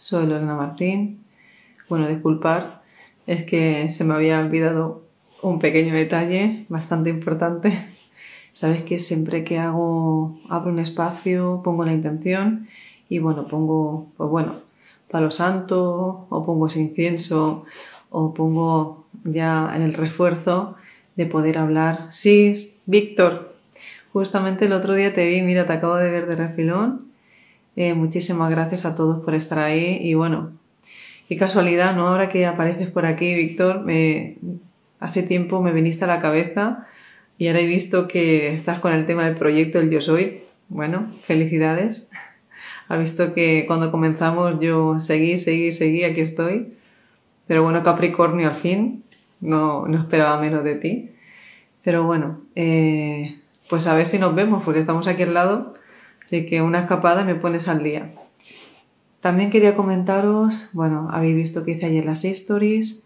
Soy Lorena Martín. Bueno, disculpar, es que se me había olvidado un pequeño detalle bastante importante. Sabes que siempre que hago, abro un espacio, pongo la intención y bueno, pongo, pues bueno, palo santo o pongo ese incienso o pongo ya el refuerzo de poder hablar. Sí, Víctor, justamente el otro día te vi, mira, te acabo de ver de refilón. Eh, muchísimas gracias a todos por estar ahí y bueno, qué casualidad, ¿no? Ahora que apareces por aquí, Víctor, me, hace tiempo me viniste a la cabeza y ahora he visto que estás con el tema del proyecto El Yo Soy. Bueno, felicidades. Ha visto que cuando comenzamos yo seguí, seguí, seguí, aquí estoy. Pero bueno, Capricornio al fin, no, no esperaba menos de ti. Pero bueno, eh, pues a ver si nos vemos, porque estamos aquí al lado. Así que una escapada me pones al día. También quería comentaros, bueno, habéis visto que hice ayer las stories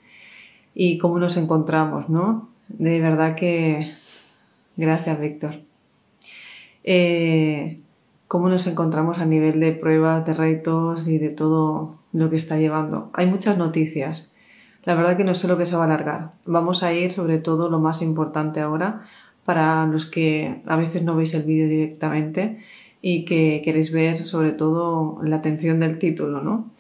y cómo nos encontramos, ¿no? De verdad que... Gracias, Víctor. Eh, cómo nos encontramos a nivel de pruebas, de retos y de todo lo que está llevando. Hay muchas noticias. La verdad que no sé lo que se va a alargar. Vamos a ir sobre todo lo más importante ahora para los que a veces no veis el vídeo directamente y que queréis ver sobre todo la atención del título, ¿no?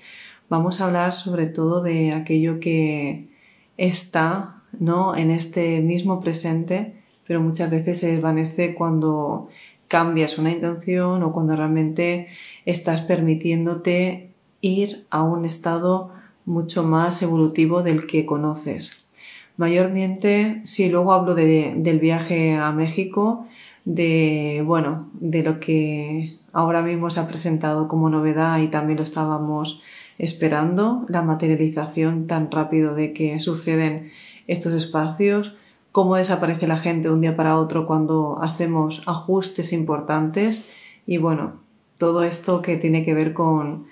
Vamos a hablar sobre todo de aquello que está, ¿no? En este mismo presente, pero muchas veces se desvanece cuando cambias una intención o cuando realmente estás permitiéndote ir a un estado mucho más evolutivo del que conoces. Mayormente, si luego hablo del viaje a México, de, bueno, de lo que ahora mismo se ha presentado como novedad y también lo estábamos esperando, la materialización tan rápido de que suceden estos espacios, cómo desaparece la gente de un día para otro cuando hacemos ajustes importantes y bueno, todo esto que tiene que ver con,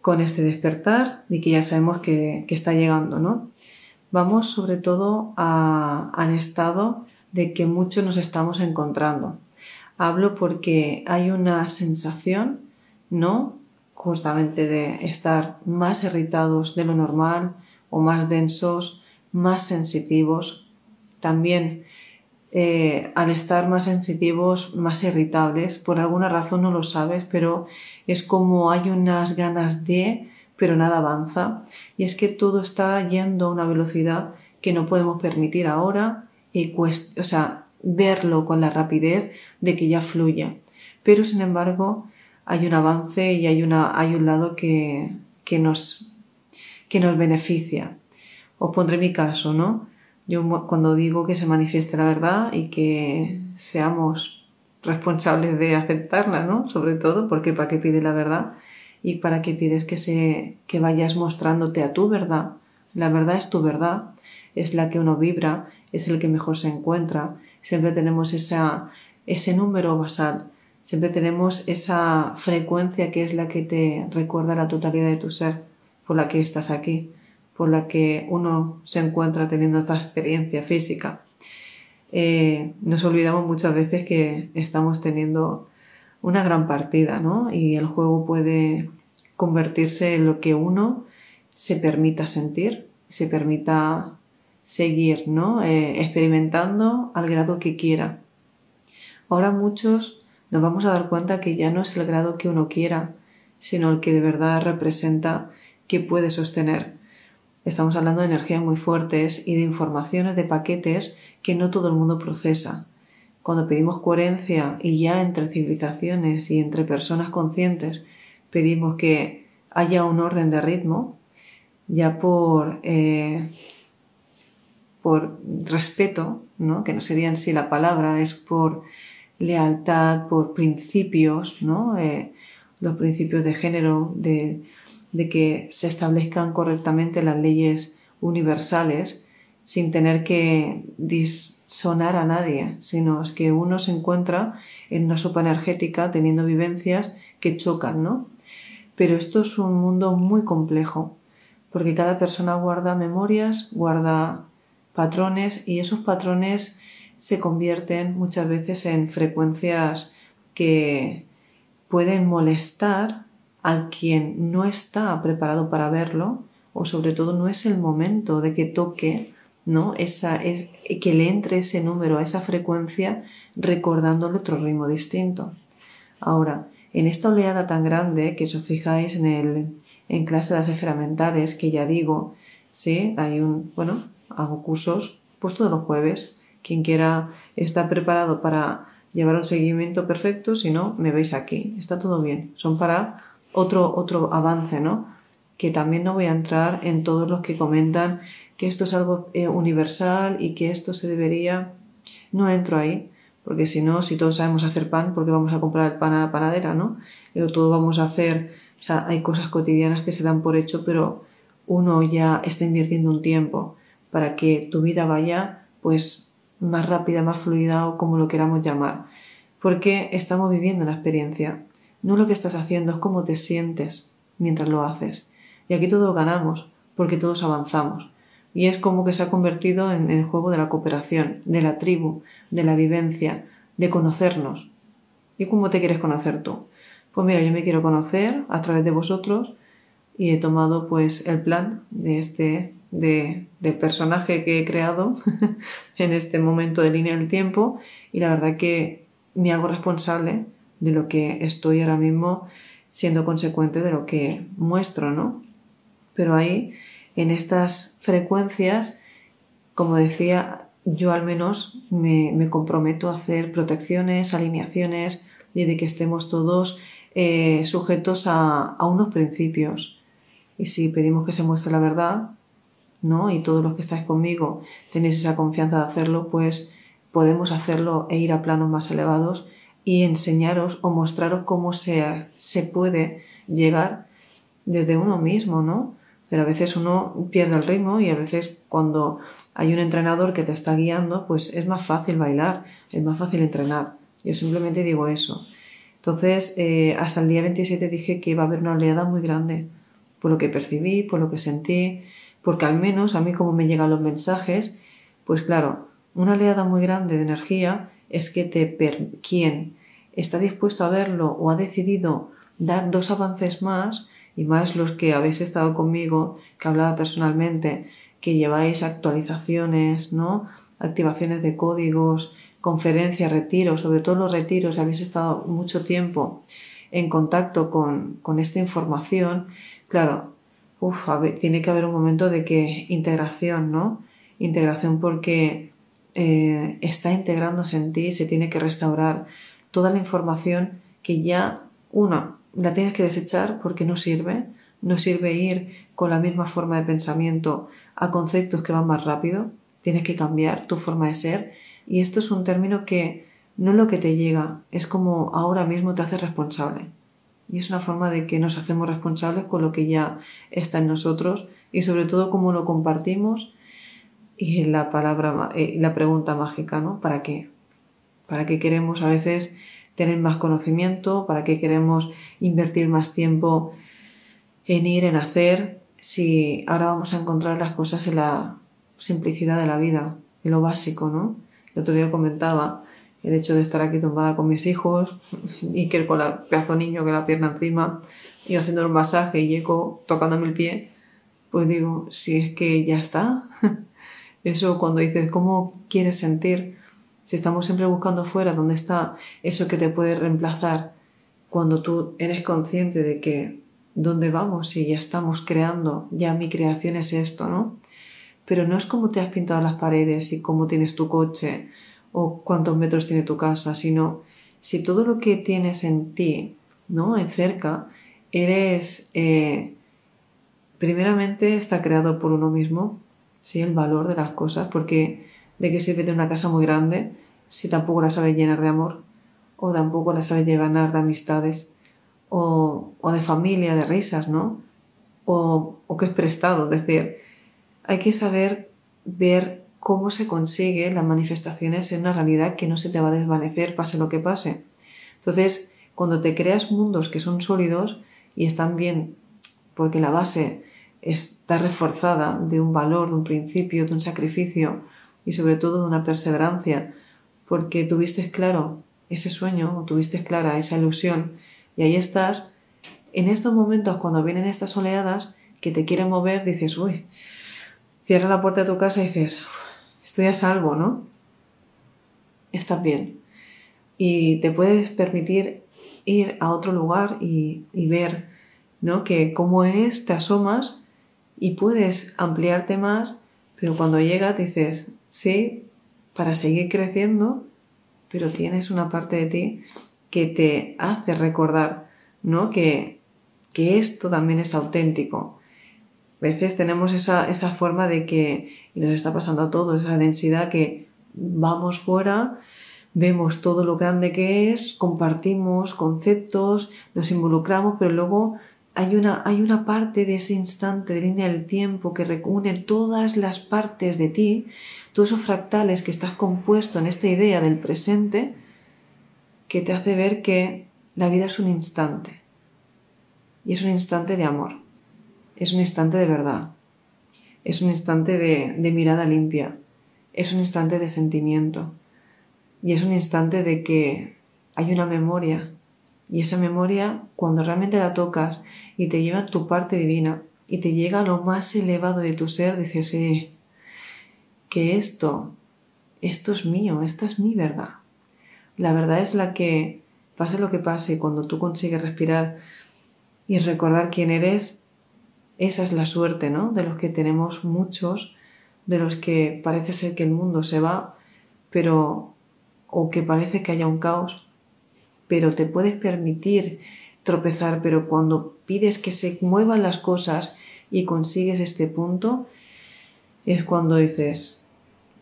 con este despertar y que ya sabemos que, está llegando, ¿no? Vamos sobre todo al estado de que muchos nos estamos encontrando. Hablo porque hay una sensación, ¿no? Justamente de estar más irritados de lo normal o más densos, más sensitivos. También eh, al estar más sensitivos, más irritables, por alguna razón no lo sabes, pero es como hay unas ganas de, pero nada avanza. Y es que todo está yendo a una velocidad que no podemos permitir ahora y o sea, verlo con la rapidez de que ya fluya. Pero sin embargo, hay un avance y hay, una, hay un lado que, que, nos, que nos beneficia. Os pondré mi caso, ¿no? Yo cuando digo que se manifieste la verdad y que seamos responsables de aceptarla, ¿no? Sobre todo, porque ¿para qué pide la verdad? Y para qué pides que, se, que vayas mostrándote a tu verdad. La verdad es tu verdad, es la que uno vibra, es el que mejor se encuentra. Siempre tenemos ese número basal, siempre tenemos esa frecuencia que es la que te recuerda la totalidad de tu ser, por la que estás aquí, por la que uno se encuentra teniendo esta experiencia física. Eh, nos olvidamos muchas veces que estamos teniendo una gran partida, ¿no? Y el juego puede convertirse en lo que uno se permita sentir, se permita seguir, ¿no? Eh, experimentando al grado que quiera. Ahora muchos nos vamos a dar cuenta que ya no es el grado que uno quiera, sino el que de verdad representa que puede sostener. Estamos hablando de energías muy fuertes y de informaciones de paquetes que no todo el mundo procesa. Cuando pedimos coherencia y ya entre civilizaciones y entre personas conscientes pedimos que haya un orden de ritmo, ya por eh, por respeto, ¿no? que no sería en sí la palabra, es por lealtad, por principios, ¿no? Eh, los principios de género, de, de que se establezcan correctamente las leyes universales sin tener que disonar a nadie, sino es que uno se encuentra en una sopa energética teniendo vivencias que chocan, ¿no? Pero esto es un mundo muy complejo, porque cada persona guarda memorias, guarda patrones y esos patrones se convierten muchas veces en frecuencias que pueden molestar a quien no está preparado para verlo o sobre todo no es el momento de que toque ¿no? Esa, es, que le entre ese número a esa frecuencia recordándole otro ritmo distinto. Ahora, en esta oleada tan grande, que os fijáis en, el, en clase de las esferas mentales, que ya digo, ¿sí? Hay un, bueno, hago cursos pues todos los jueves. Quien quiera estar preparado para llevar un seguimiento perfecto, si no, me veis aquí. Está todo bien. Son para otro, otro avance, ¿no? Que también no voy a entrar en todos los que comentan que esto es algo eh, universal y que esto se debería. No entro ahí, porque si no, si todos sabemos hacer pan, porque vamos a comprar el pan a la panadera, ¿no? Pero todo vamos a hacer, o sea, hay cosas cotidianas que se dan por hecho, pero uno ya está invirtiendo un tiempo para que tu vida vaya, pues, más rápida, más fluida o como lo queramos llamar. Porque estamos viviendo la experiencia. No lo que estás haciendo, es cómo te sientes mientras lo haces. Y aquí todos ganamos, porque todos avanzamos. Y es como que se ha convertido en el juego de la cooperación, de la tribu, de la vivencia, de conocernos. ¿Y cómo te quieres conocer tú? Pues mira, yo me quiero conocer a través de vosotros y he tomado pues el plan de este de, personaje que he creado en este momento de línea del tiempo y la verdad que me hago responsable de lo que estoy ahora mismo siendo consecuente de lo que muestro, ¿no? Pero ahí, en estas frecuencias, como decía, yo al menos me, comprometo a hacer protecciones, alineaciones y de que estemos todos eh, sujetos a, a unos principios. Y si pedimos que se muestre la verdad, ¿no? Y todos los que estáis conmigo tenéis esa confianza de hacerlo, pues podemos hacerlo e ir a planos más elevados y enseñaros o mostraros cómo se, se puede llegar desde uno mismo, ¿no? Pero a veces uno pierde el ritmo y a veces cuando hay un entrenador que te está guiando, pues es más fácil bailar, es más fácil entrenar. Yo simplemente digo eso. Entonces, eh, hasta el día 27 dije que iba a haber una oleada muy grande, por lo que percibí, por lo que sentí, porque al menos a mí como me llegan los mensajes, pues claro, una oleada muy grande de energía es que te quien está dispuesto a verlo o ha decidido dar dos avances más, y más los que habéis estado conmigo, que hablaba personalmente, que lleváis actualizaciones, ¿no? activaciones de códigos, conferencias, retiros, sobre todo los retiros, habéis estado mucho tiempo en contacto con, con esta información, claro, uf, tiene que haber un momento de que integración, ¿no? Integración porque eh, está integrándose en ti, se tiene que restaurar toda la información que ya, una, la tienes que desechar porque no sirve, no sirve ir con la misma forma de pensamiento a conceptos que van más rápido, tienes que cambiar tu forma de ser y esto es un término que no es lo que te llega, es como ahora mismo te hace responsable. Y es una forma de que nos hacemos responsables con lo que ya está en nosotros y sobre todo cómo lo compartimos y la palabra, eh, la pregunta mágica, ¿no? ¿Para qué? ¿Para qué queremos a veces tener más conocimiento? ¿Para qué queremos invertir más tiempo en ir, en hacer? Si ahora vamos a encontrar las cosas en la simplicidad de la vida, en lo básico, ¿no? El otro día comentaba el hecho de estar aquí tumbada con mis hijos y que con el pedazo niño que la pierna encima y haciendo un masaje y eco tocándome el pie, pues digo, si es que ya está. Eso cuando dices, ¿cómo quieres sentir? Si estamos siempre buscando fuera, ¿dónde está eso que te puede reemplazar? Cuando tú eres consciente de que dónde vamos y ya estamos creando, ya mi creación es esto, ¿no? Pero no es como te has pintado las paredes y cómo tienes tu coche o cuántos metros tiene tu casa, sino si todo lo que tienes en ti, ¿no? En cerca, eres, eh, primeramente está creado por uno mismo, ¿sí? El valor de las cosas, porque de qué sirve de una casa muy grande si tampoco la sabes llenar de amor, o tampoco la sabes llenar de amistades, o, o de familia, de risas, ¿no? o, o que es prestado. Es decir, hay que saber ver cómo se consigue las manifestaciones en una realidad que no se te va a desvanecer pase lo que pase. Entonces, cuando te creas mundos que son sólidos y están bien, porque la base está reforzada de un valor, de un principio, de un sacrificio y sobre todo de una perseverancia, porque tuviste claro ese sueño o tuviste clara esa ilusión y ahí estás, en estos momentos cuando vienen estas oleadas que te quieren mover, dices, uy, cierra la puerta de tu casa y dices, estoy a salvo, ¿no? Estás bien. Y te puedes permitir ir a otro lugar y, ver, ¿no? Que cómo es, te asomas y puedes ampliarte más, pero cuando llegas dices, sí, para seguir creciendo, pero tienes una parte de ti que te hace recordar, ¿no? Que, que esto también es auténtico, a veces tenemos esa, esa forma de que, y nos está pasando a todos, esa densidad que vamos fuera, vemos todo lo grande que es, compartimos conceptos, nos involucramos, pero luego hay una, hay una parte de ese instante de línea del tiempo que reúne todas las partes de ti, todos esos fractales que estás compuesto en esta idea del presente, que te hace ver que la vida es un instante. Y es un instante de amor es un instante de verdad, es un instante de, mirada limpia, es un instante de sentimiento. Y es un instante de que hay una memoria. Y esa memoria cuando realmente la tocas y te lleva a tu parte divina y te llega a lo más elevado de tu ser, dices, sí, que esto, esto es mío, esta es mi verdad. La verdad es la que, pase lo que pase, cuando tú consigues respirar y recordar quién eres, esa es la suerte, ¿no? De los que tenemos muchos, de los que parece ser que el mundo se va, pero o que parece que haya un caos, pero te puedes permitir tropezar, pero cuando pides que se muevan las cosas y consigues este punto, es cuando dices,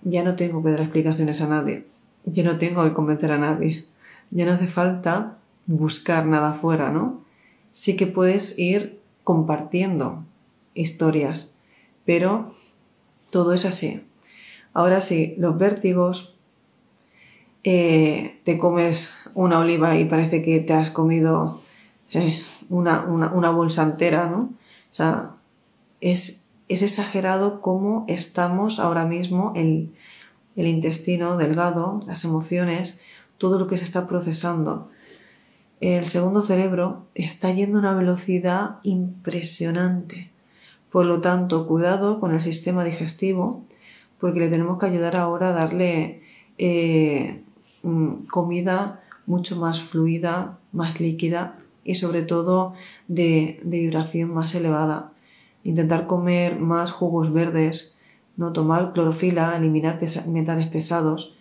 ya no tengo que dar explicaciones a nadie, ya no tengo que convencer a nadie, ya no hace falta buscar nada afuera, ¿no? Sí que puedes ir compartiendo historias, pero todo es así. Ahora sí, los vértigos, eh, te comes una oliva y parece que te has comido eh, una, bolsa entera, ¿no? O sea, es, es exagerado cómo estamos ahora mismo, el, el intestino delgado, las emociones, todo lo que se está procesando el segundo cerebro está yendo a una velocidad impresionante. Por lo tanto, cuidado con el sistema digestivo, porque le tenemos que ayudar ahora a darle eh, mm, comida mucho más fluida, más líquida y sobre todo de, de, vibración más elevada. Intentar comer más jugos verdes, no tomar clorofila, eliminar metales pesados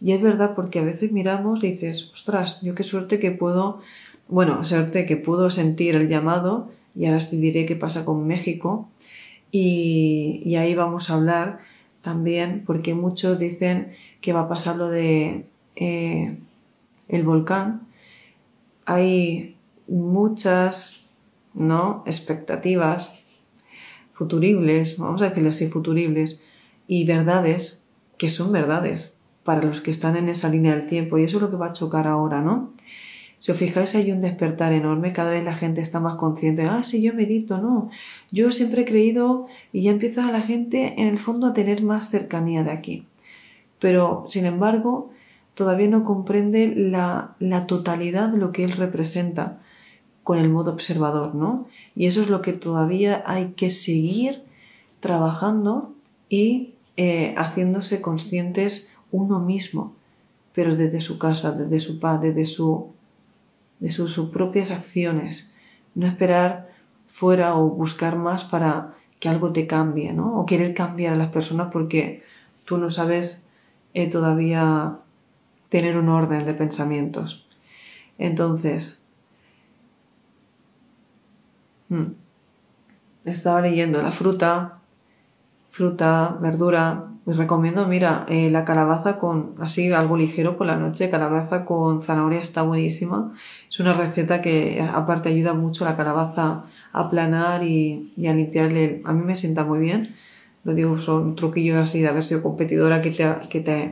y es verdad porque a veces miramos y dices, ostras, yo qué suerte que puedo, bueno, suerte que puedo sentir el llamado y ahora os diré qué pasa con México y, ahí vamos a hablar también porque muchos dicen que va a pasar lo de eh, el volcán. Hay muchas ¿no? expectativas futuribles, vamos a decirlo así, futuribles, y verdades que son verdades para los que están en esa línea del tiempo y eso es lo que va a chocar ahora, ¿no? Si os fijáis hay un despertar enorme, cada vez la gente está más consciente, ah, sí, yo medito, no, yo siempre he creído y ya empieza la gente en el fondo a tener más cercanía de aquí. Pero, sin embargo, todavía no comprende la, la totalidad de lo que él representa con el modo observador, ¿no? Y eso es lo que todavía hay que seguir trabajando y eh, haciéndose conscientes uno mismo, pero desde su casa, desde su paz, desde su, de sus, propias acciones. No esperar fuera o buscar más para que algo te cambie, ¿no? O querer cambiar a las personas porque tú no sabes eh, todavía tener un orden de pensamientos. Entonces, hmm, estaba leyendo la fruta fruta, verdura. Os recomiendo, mira, eh, la calabaza con así algo ligero por la noche, calabaza con zanahoria está buenísima. Es una receta que aparte ayuda mucho la calabaza a aplanar y, y a limpiarle. A mí me sienta muy bien. Lo digo, son truquillos así de haber sido competidora que te, que te,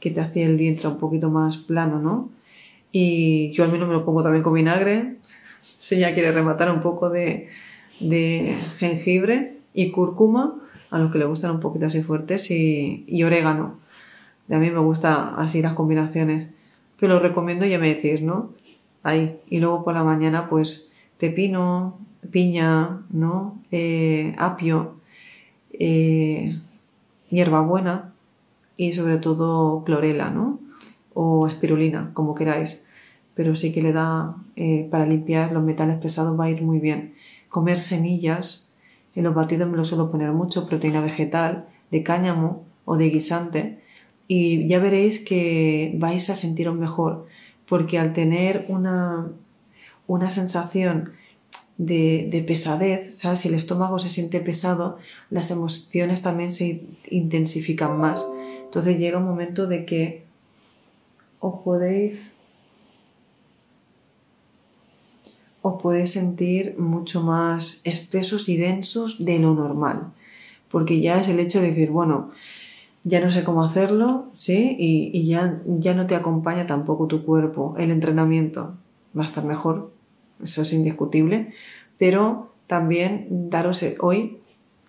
que te hacía el vientre un poquito más plano, ¿no? Y yo al menos me lo pongo también con vinagre. Si ya quiere rematar un poco de, de jengibre y cúrcuma a los que le gustan un poquito así fuertes y, orégano. A mí me gusta así las combinaciones. Pero lo recomiendo ya me decís, ¿no? Ahí. Y luego por la mañana, pues pepino, piña, ¿no? Eh, apio, eh, hierbabuena y sobre todo clorela, ¿no? O espirulina, como queráis. Pero sí que le da, eh, para limpiar los metales pesados va a ir muy bien. Comer semillas, en los batidos me lo suelo poner mucho, proteína vegetal, de cáñamo o de guisante, y ya veréis que vais a sentiros mejor, porque al tener una, una sensación de, de, pesadez, ¿sabes? Si el estómago se siente pesado, las emociones también se intensifican más. Entonces llega un momento de que os podéis os podéis sentir mucho más espesos y densos de lo normal. Porque ya es el hecho de decir, bueno, ya no sé cómo hacerlo, ¿sí? Y, y ya, ya no te acompaña tampoco tu cuerpo. El entrenamiento va a estar mejor, eso es indiscutible. Pero también daros hoy,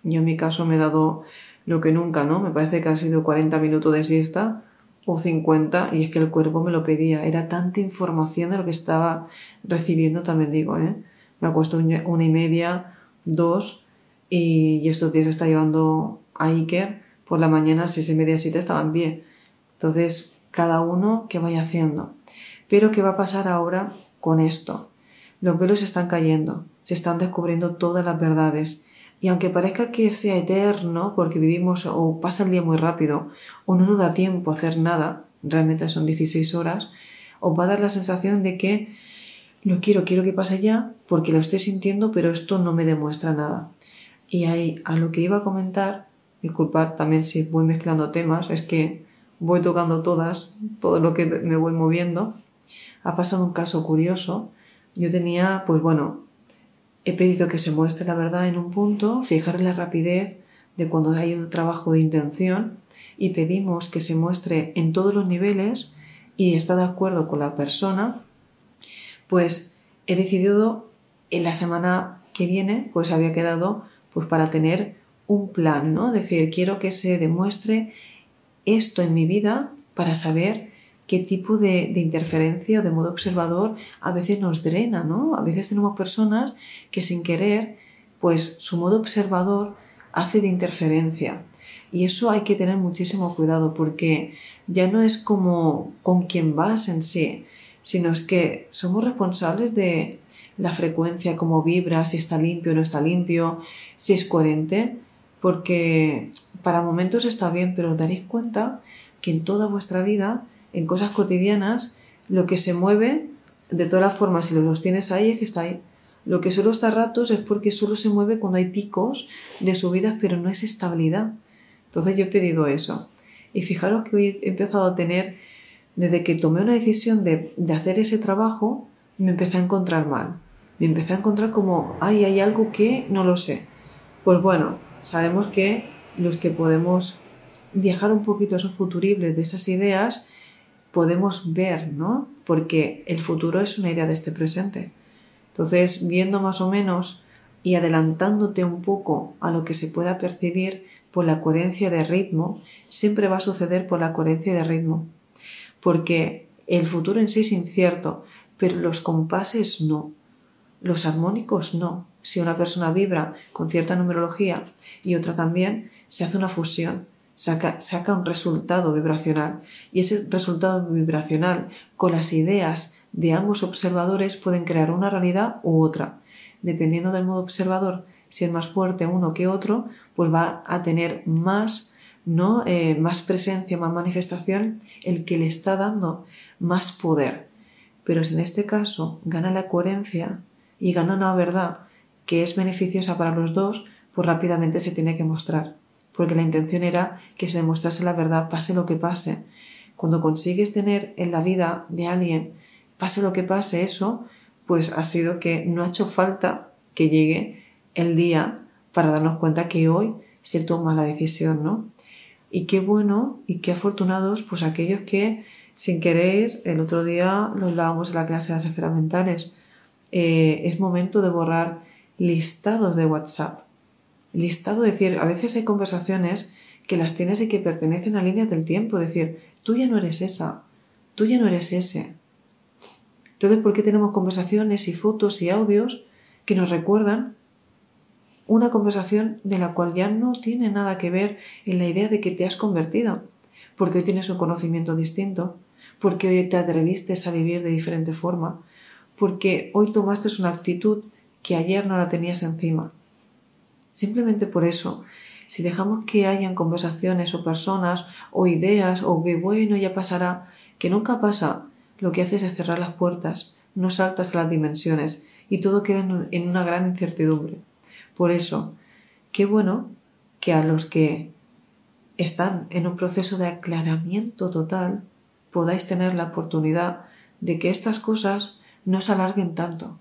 yo en mi caso me he dado lo que nunca, ¿no? Me parece que ha sido 40 minutos de siesta o 50 y es que el cuerpo me lo pedía. Era tanta información de lo que estaba recibiendo, también digo, ¿eh? Me acuesto una y media, dos y, estos días está llevando a Iker por la mañana, seis y media, siete estaban bien. Entonces, cada uno que vaya haciendo. Pero, ¿qué va a pasar ahora con esto? Los velos están cayendo, se están descubriendo todas las verdades y aunque parezca que sea eterno, porque vivimos o pasa el día muy rápido, o no nos da tiempo a hacer nada, realmente son 16 horas, os va a dar la sensación de que lo quiero, quiero que pase ya, porque lo estoy sintiendo, pero esto no me demuestra nada. Y ahí, a lo que iba a comentar, disculpad también si voy mezclando temas, es que voy tocando todas, todo lo que me voy moviendo. Ha pasado un caso curioso. Yo tenía, pues bueno, He pedido que se muestre la verdad en un punto, fijar la rapidez de cuando hay un trabajo de intención y pedimos que se muestre en todos los niveles y está de acuerdo con la persona, pues he decidido en la semana que viene, pues había quedado pues para tener un plan, ¿no? Decir, quiero que se demuestre esto en mi vida para saber qué tipo de, interferencia o de modo observador a veces nos drena, ¿no? A veces tenemos personas que sin querer, pues su modo observador hace de interferencia. Y eso hay que tener muchísimo cuidado porque ya no es como con quien vas en sí, sino es que somos responsables de la frecuencia, cómo vibra, si está limpio o no está limpio, si es coherente, porque para momentos está bien, pero daréis cuenta que en toda vuestra vida en cosas cotidianas, lo que se mueve, de todas las formas, si los tienes ahí, es que está ahí. Lo que solo está ratos es porque solo se mueve cuando hay picos de subidas, pero no es estabilidad. Entonces yo he pedido eso. Y fijaros que hoy he empezado a tener, desde que tomé una decisión de, de hacer ese trabajo, me empecé a encontrar mal. Me empecé a encontrar como, ay, hay algo que no lo sé. Pues bueno, sabemos que los que podemos viajar un poquito a esos futuribles de esas ideas, podemos ver, ¿no? Porque el futuro es una idea de este presente. Entonces, viendo más o menos y adelantándote un poco a lo que se pueda percibir por la coherencia de ritmo, siempre va a suceder por la coherencia de ritmo. Porque el futuro en sí es incierto, pero los compases no. Los armónicos no. Si una persona vibra con cierta numerología y otra también, se hace una fusión saca, un resultado vibracional y ese resultado vibracional con las ideas de ambos observadores pueden crear una realidad u otra. Dependiendo del modo observador, si es más fuerte uno que otro, pues va a tener más, ¿no? Eh, más presencia, más manifestación, el que le está dando más poder. Pero si en este caso gana la coherencia y gana una verdad que es beneficiosa para los dos, pues rápidamente se tiene que mostrar. Porque la intención era que se demostrase la verdad, pase lo que pase. Cuando consigues tener en la vida de alguien, pase lo que pase eso, pues ha sido que no ha hecho falta que llegue el día para darnos cuenta que hoy se toma la decisión, ¿no? Y qué bueno y qué afortunados, pues aquellos que sin querer, el otro día lo hablábamos en la clase de las esferas mentales, eh, es momento de borrar listados de WhatsApp. Listado, decir, a veces hay conversaciones que las tienes y que pertenecen a líneas del tiempo, decir, tú ya no eres esa, tú ya no eres ese. Entonces, ¿por qué tenemos conversaciones y fotos y audios que nos recuerdan una conversación de la cual ya no tiene nada que ver en la idea de que te has convertido, porque hoy tienes un conocimiento distinto, porque hoy te atreviste a vivir de diferente forma, porque hoy tomaste una actitud que ayer no la tenías encima. Simplemente por eso, si dejamos que hayan conversaciones o personas o ideas o que bueno ya pasará, que nunca pasa, lo que haces es cerrar las puertas, no saltas a las dimensiones y todo queda en una gran incertidumbre. Por eso, qué bueno que a los que están en un proceso de aclaramiento total podáis tener la oportunidad de que estas cosas no se alarguen tanto,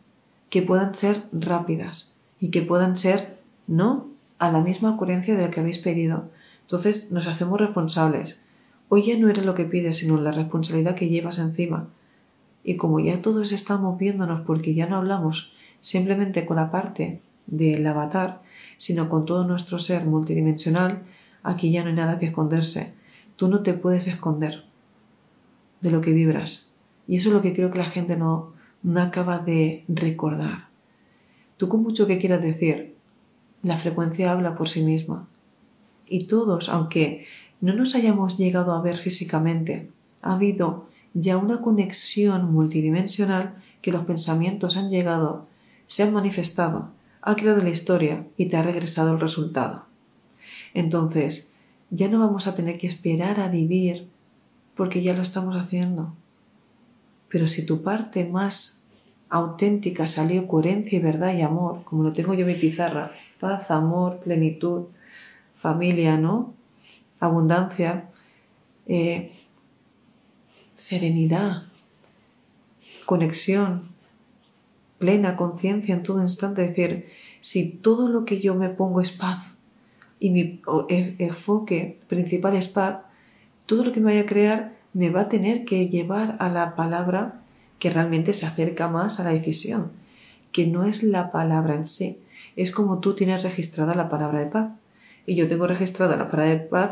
que puedan ser rápidas y que puedan ser no a la misma ocurrencia de lo que habéis pedido. Entonces nos hacemos responsables. Hoy ya no eres lo que pides, sino la responsabilidad que llevas encima. Y como ya todos estamos viéndonos porque ya no hablamos simplemente con la parte del avatar, sino con todo nuestro ser multidimensional, aquí ya no hay nada que esconderse. Tú no te puedes esconder de lo que vibras. Y eso es lo que creo que la gente no, no acaba de recordar. Tú con mucho que quieras decir, la frecuencia habla por sí misma. Y todos, aunque no nos hayamos llegado a ver físicamente, ha habido ya una conexión multidimensional que los pensamientos han llegado, se han manifestado ha creado la historia y te ha regresado el resultado. Entonces, ya no vamos a tener que esperar a vivir porque ya lo estamos haciendo. Pero si tu parte más auténtica salió coherencia y verdad y amor, como lo tengo yo en mi pizarra, paz, amor, plenitud, familia, ¿no? Abundancia, eh, serenidad, conexión, plena conciencia en todo instante, decir, si todo lo que yo me pongo es paz y mi enfoque principal es paz, todo lo que me vaya a crear me va a tener que llevar a la palabra que realmente se acerca más a la decisión, que no es la palabra en sí, es como tú tienes registrada la palabra de paz. Y yo tengo registrada la palabra de paz,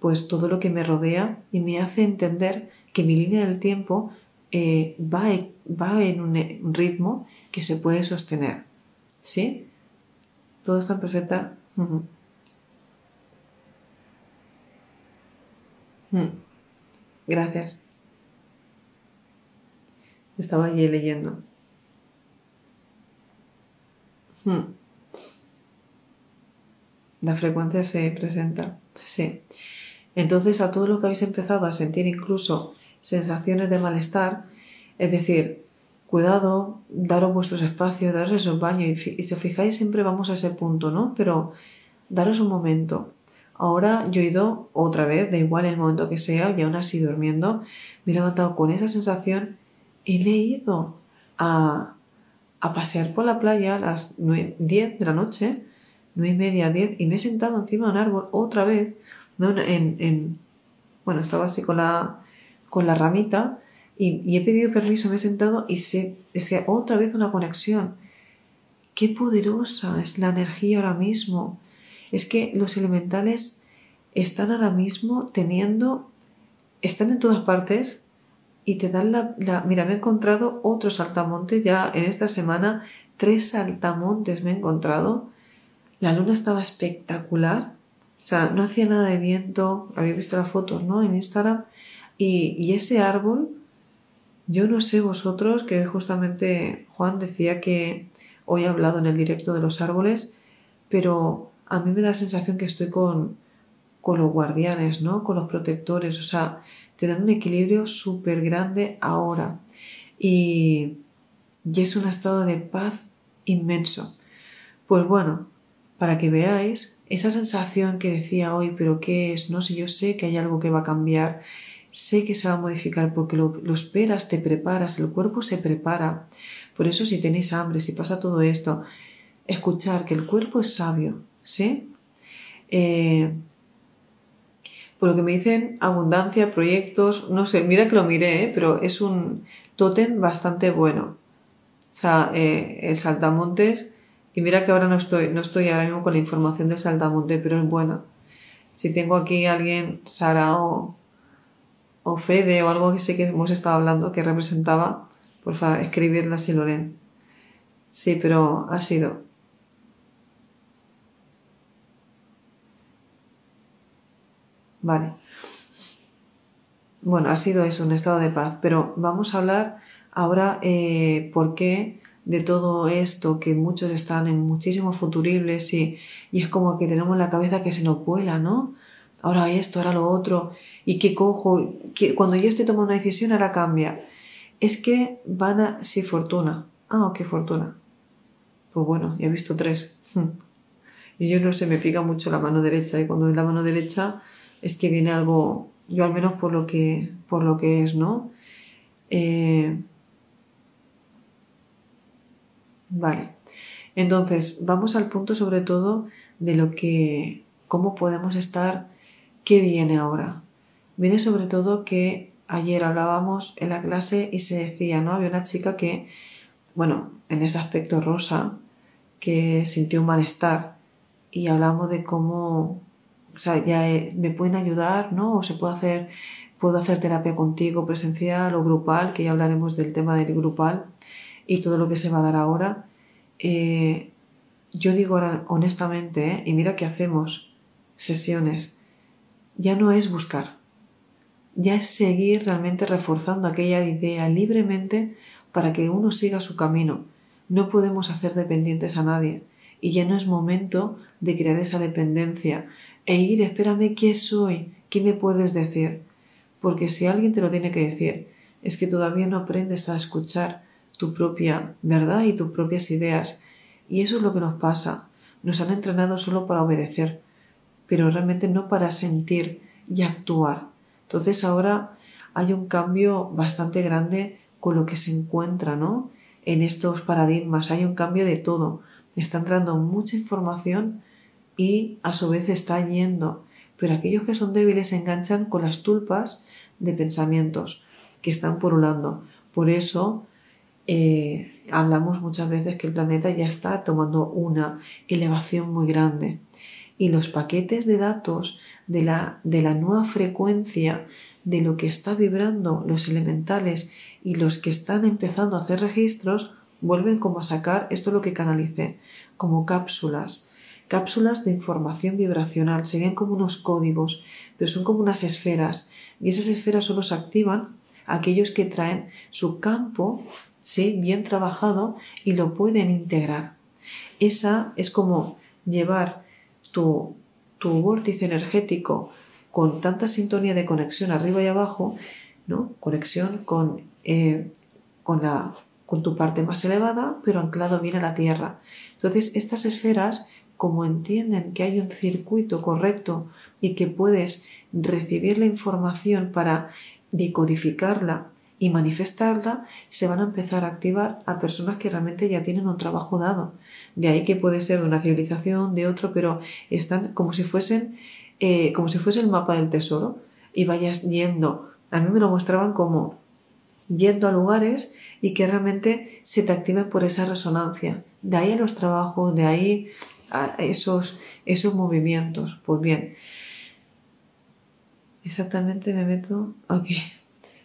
pues todo lo que me rodea y me hace entender que mi línea del tiempo eh, va, va, en un, ritmo que se puede sostener. ¿Sí? Todo está perfecta. Gracias. Estaba allí leyendo. La frecuencia se presenta. Sí. Entonces, a todo lo que habéis empezado a sentir incluso sensaciones de malestar, es decir, cuidado, daros vuestros espacios, daros esos baños y, si os fijáis siempre vamos a ese punto, ¿no? Pero daros un momento. Ahora yo he ido otra vez, da igual el momento que sea, y aún así durmiendo, me he levantado con esa sensación y le he ido a, a pasear por la playa a las 10 de la noche, 9 y media, 10, y me he sentado encima de un árbol otra vez, en, en, bueno, estaba así con la, con la ramita y, he pedido permiso, me he sentado y se decía otra vez una conexión. Qué poderosa es la energía ahora mismo. Es que los elementales están ahora mismo teniendo, están en todas partes y te dan la, mira, me he encontrado otros saltamontes ya en esta semana, tres saltamontes me he encontrado. La luna estaba espectacular. O sea, no hacía nada de viento. Había visto las fotos, ¿no? En Instagram. Y, ese árbol, yo no sé vosotros, que justamente Juan decía que hoy ha hablado en el directo de los árboles, pero a mí me da la sensación que estoy con, con los guardianes, ¿no? Con los protectores, o sea, te dan un equilibrio súper grande ahora. Y, y es un estado de paz inmenso. Pues bueno, para que veáis esa sensación que decía hoy, pero ¿qué es? No sé, yo sé que hay algo que va a cambiar, sé que se va a modificar porque lo, esperas, te preparas, el cuerpo se prepara. Por eso si tenéis hambre, si pasa todo esto, escuchar que el cuerpo es sabio, ¿sí? Eh, por lo que me dicen, abundancia, proyectos, no sé, mira que lo miré, ¿eh? pero es un tótem bastante bueno. O sea, eh, el saltamontes, y mira que ahora no estoy, no estoy ahora mismo con la información del saltamonte, pero es buena. Si tengo aquí alguien, Sara o, o Fede o algo que sé que hemos estado hablando que representaba, por favor, escribirla si lo leen. Sí, pero ha sido. Vale. Bueno, ha sido eso, un estado de paz, pero vamos a hablar ahora eh, por qué de todo esto, que muchos están en muchísimos futuribles y, y es como que tenemos la cabeza que se nos vuela, ¿no? Ahora esto, ahora lo otro, y que cojo, cuando yo estoy tomando una decisión ahora cambia. Es que van a, sí, fortuna. Ah, qué fortuna. Pues bueno, ya he visto tres. Y yo no sé, me pica mucho la mano derecha y cuando es la mano derecha es que viene algo, yo al menos por lo que, por lo que es, ¿no? Eh, vale. Entonces, vamos al punto sobre todo de lo que, cómo podemos estar, qué viene ahora. Viene sobre todo que ayer hablábamos en la clase y se decía, ¿no? Había una chica que, bueno, en ese aspecto rosa, que sintió un malestar y hablamos de cómo o sea, ya eh, me pueden ayudar, ¿no? O se puede hacer, puedo hacer terapia contigo presencial o grupal, que ya hablaremos del tema del grupal y todo lo que se va a dar ahora. Eh, yo digo ahora, honestamente, ¿eh? y mira que hacemos sesiones, ya no es buscar, ya es seguir realmente reforzando aquella idea libremente para que uno siga su camino. No podemos hacer dependientes a nadie y ya no es momento de crear esa dependencia e ir, espérame, ¿qué soy? ¿Qué me puedes decir? Porque si alguien te lo tiene que decir, es que todavía no aprendes a escuchar tu propia verdad y tus propias ideas. Y eso es lo que nos pasa. Nos han entrenado solo para obedecer, pero realmente no para sentir y actuar. Entonces ahora hay un cambio bastante grande con lo que se encuentra, ¿no? En estos paradigmas hay un cambio de todo. Está entrando mucha información y a su vez está yendo. Pero aquellos que son débiles se enganchan con las tulpas de pensamientos que están purulando. Por eso eh, hablamos muchas veces que el planeta ya está tomando una elevación muy grande. Y los paquetes de datos de la, de la nueva frecuencia de lo que está vibrando los elementales y los que están empezando a hacer registros vuelven como a sacar, esto es lo que canalicé, como cápsulas cápsulas de información vibracional, serían como unos códigos, pero son como unas esferas y esas esferas solo se activan aquellos que traen su campo ¿sí? bien trabajado y lo pueden integrar. Esa es como llevar tu, tu vórtice energético con tanta sintonía de conexión arriba y abajo, ¿no? conexión con, eh, con, la, con tu parte más elevada, pero anclado bien a la tierra. Entonces, estas esferas como entienden que hay un circuito correcto y que puedes recibir la información para decodificarla y manifestarla, se van a empezar a activar a personas que realmente ya tienen un trabajo dado. De ahí que puede ser de una civilización, de otro, pero están como si fuesen, eh, como si fuese el mapa del tesoro y vayas yendo. A mí me lo mostraban como yendo a lugares y que realmente se te activen por esa resonancia. De ahí a los trabajos, de ahí a esos, esos movimientos. Pues bien, exactamente me meto. Ok.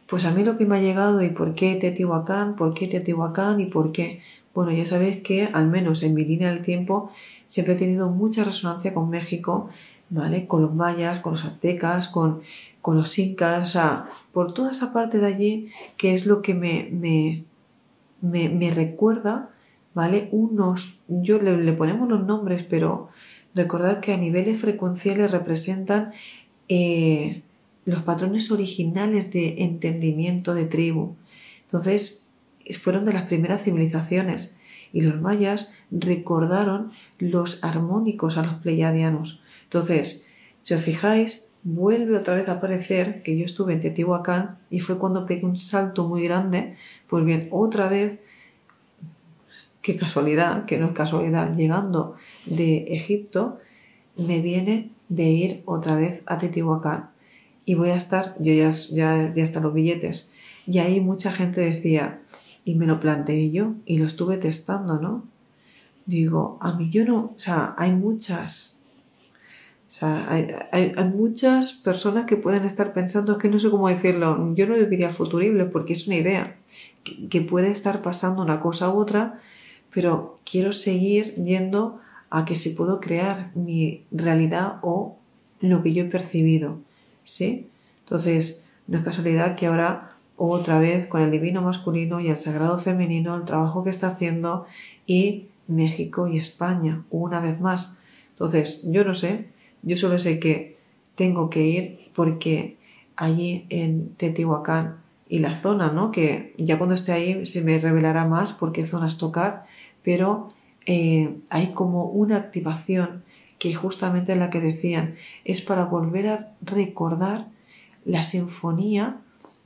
Pues a mí lo que me ha llegado y por qué Teotihuacán, por qué Teotihuacán y por qué. Bueno, ya sabéis que al menos en mi línea del tiempo siempre he tenido mucha resonancia con México, ¿vale? Con los mayas, con los aztecas, con, con los incas, o sea, por toda esa parte de allí que es lo que me, me, me, me recuerda ¿vale? Unos, yo le, ponemos los nombres, pero recordad que a niveles frecuenciales representan eh, los patrones originales de entendimiento de tribu. Entonces, fueron de las primeras civilizaciones y los mayas recordaron los armónicos a los pleiadianos. Entonces, si os fijáis, vuelve otra vez a aparecer que yo estuve en Teotihuacán y fue cuando pegué un salto muy grande. Pues bien, otra vez, qué casualidad, que no es casualidad, llegando de Egipto, me viene de ir otra vez a Teotihuacán. Y voy a estar, yo ya, ya, ya están los billetes. Y ahí mucha gente decía, y me lo planteé yo, y lo estuve testando, ¿no? Digo, a mí yo no, o sea, hay muchas o sea, hay, muchas personas que pueden estar pensando, es que no sé cómo decirlo, yo no diría futurible porque es una idea, que, puede estar pasando una cosa u otra, pero quiero seguir yendo a que si puedo crear mi realidad o lo que yo he percibido, ¿sí? Entonces, no es casualidad que ahora otra vez con el divino masculino y el sagrado femenino, el trabajo que está haciendo y México y España, una vez más. Entonces, yo no sé, yo solo sé que tengo que ir porque allí en Teotihuacán y la zona, ¿no? Que ya cuando esté ahí se me revelará más por qué zonas tocar, pero eh, hay como una activación que justamente la que decían, es para volver a recordar la sinfonía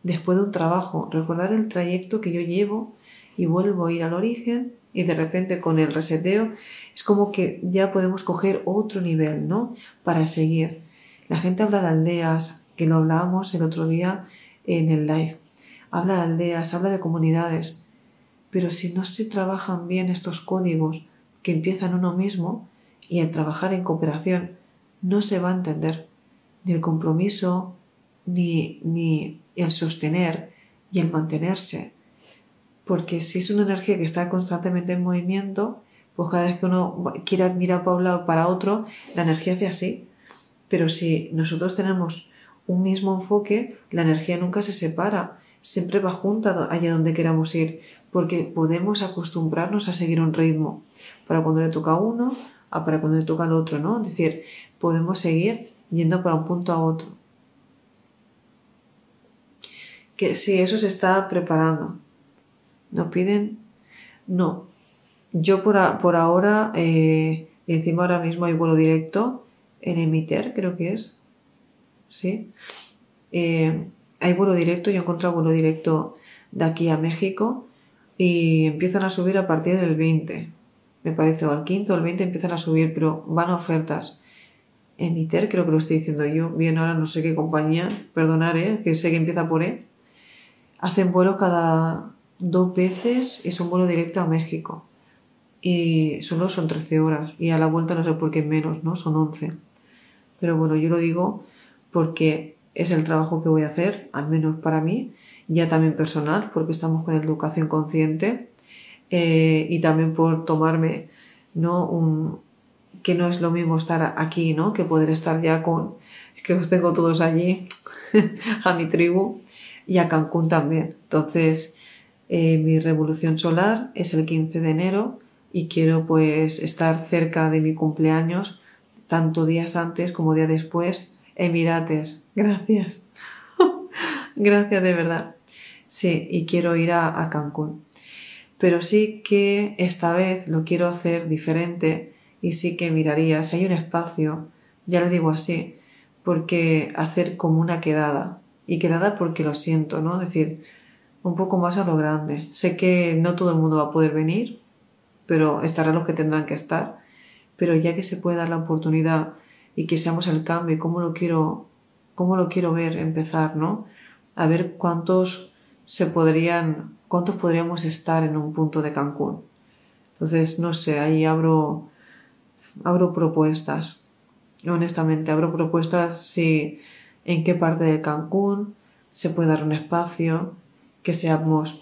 después de un trabajo, recordar el trayecto que yo llevo y vuelvo a ir al origen y de repente con el reseteo es como que ya podemos coger otro nivel, ¿no? Para seguir. La gente habla de aldeas, que lo hablábamos el otro día en el live. Habla de aldeas, habla de comunidades. Pero si no se trabajan bien estos códigos que empiezan uno mismo y el trabajar en cooperación, no se va a entender ni el compromiso, ni, ni el sostener y el mantenerse porque si es una energía que está constantemente en movimiento, pues cada vez que uno quiera mirar para un lado para otro, la energía hace así. Pero si nosotros tenemos un mismo enfoque, la energía nunca se separa, siempre va junta allá donde queramos ir, porque podemos acostumbrarnos a seguir un ritmo, para cuando le toca a uno, para cuando le toca al otro, ¿no? Es decir, podemos seguir yendo para un punto a otro. Que si eso se está preparando, nos piden, no. Yo por, por ahora, eh, encima ahora mismo hay vuelo directo en Emiter, creo que es. Sí. Eh, hay vuelo directo, yo he encontrado vuelo directo de aquí a México y empiezan a subir a partir del 20. Me parece, o al 15 o al 20 empiezan a subir, pero van ofertas. Emiter, creo que lo estoy diciendo yo. Bien, ahora no sé qué compañía, perdonar, ¿eh? que sé que empieza por E. Hacen vuelo cada, dos veces es un vuelo directo a México. Y solo son 13 horas. Y a la vuelta no sé por qué menos, ¿no? Son 11. Pero bueno, yo lo digo porque es el trabajo que voy a hacer, al menos para mí, ya también personal, porque estamos con educación consciente. Eh, y también por tomarme, ¿no? Un, que no es lo mismo estar aquí, ¿no? Que poder estar ya con, que os tengo todos allí, a mi tribu y a Cancún también. Entonces, eh, mi revolución solar es el 15 de enero y quiero pues estar cerca de mi cumpleaños, tanto días antes como día después. Emirates, gracias. gracias de verdad. Sí, y quiero ir a, a Cancún. Pero sí que esta vez lo quiero hacer diferente y sí que miraría si hay un espacio, ya lo digo así, porque hacer como una quedada. Y quedada porque lo siento, ¿no? Es decir, un poco más a lo grande. Sé que no todo el mundo va a poder venir, pero estarán los que tendrán que estar. Pero ya que se puede dar la oportunidad y que seamos el cambio cómo lo quiero, cómo lo quiero ver empezar, ¿no? A ver cuántos se podrían, cuántos podríamos estar en un punto de Cancún. Entonces, no sé, ahí abro, abro propuestas. Honestamente, abro propuestas si en qué parte de Cancún se puede dar un espacio, que seamos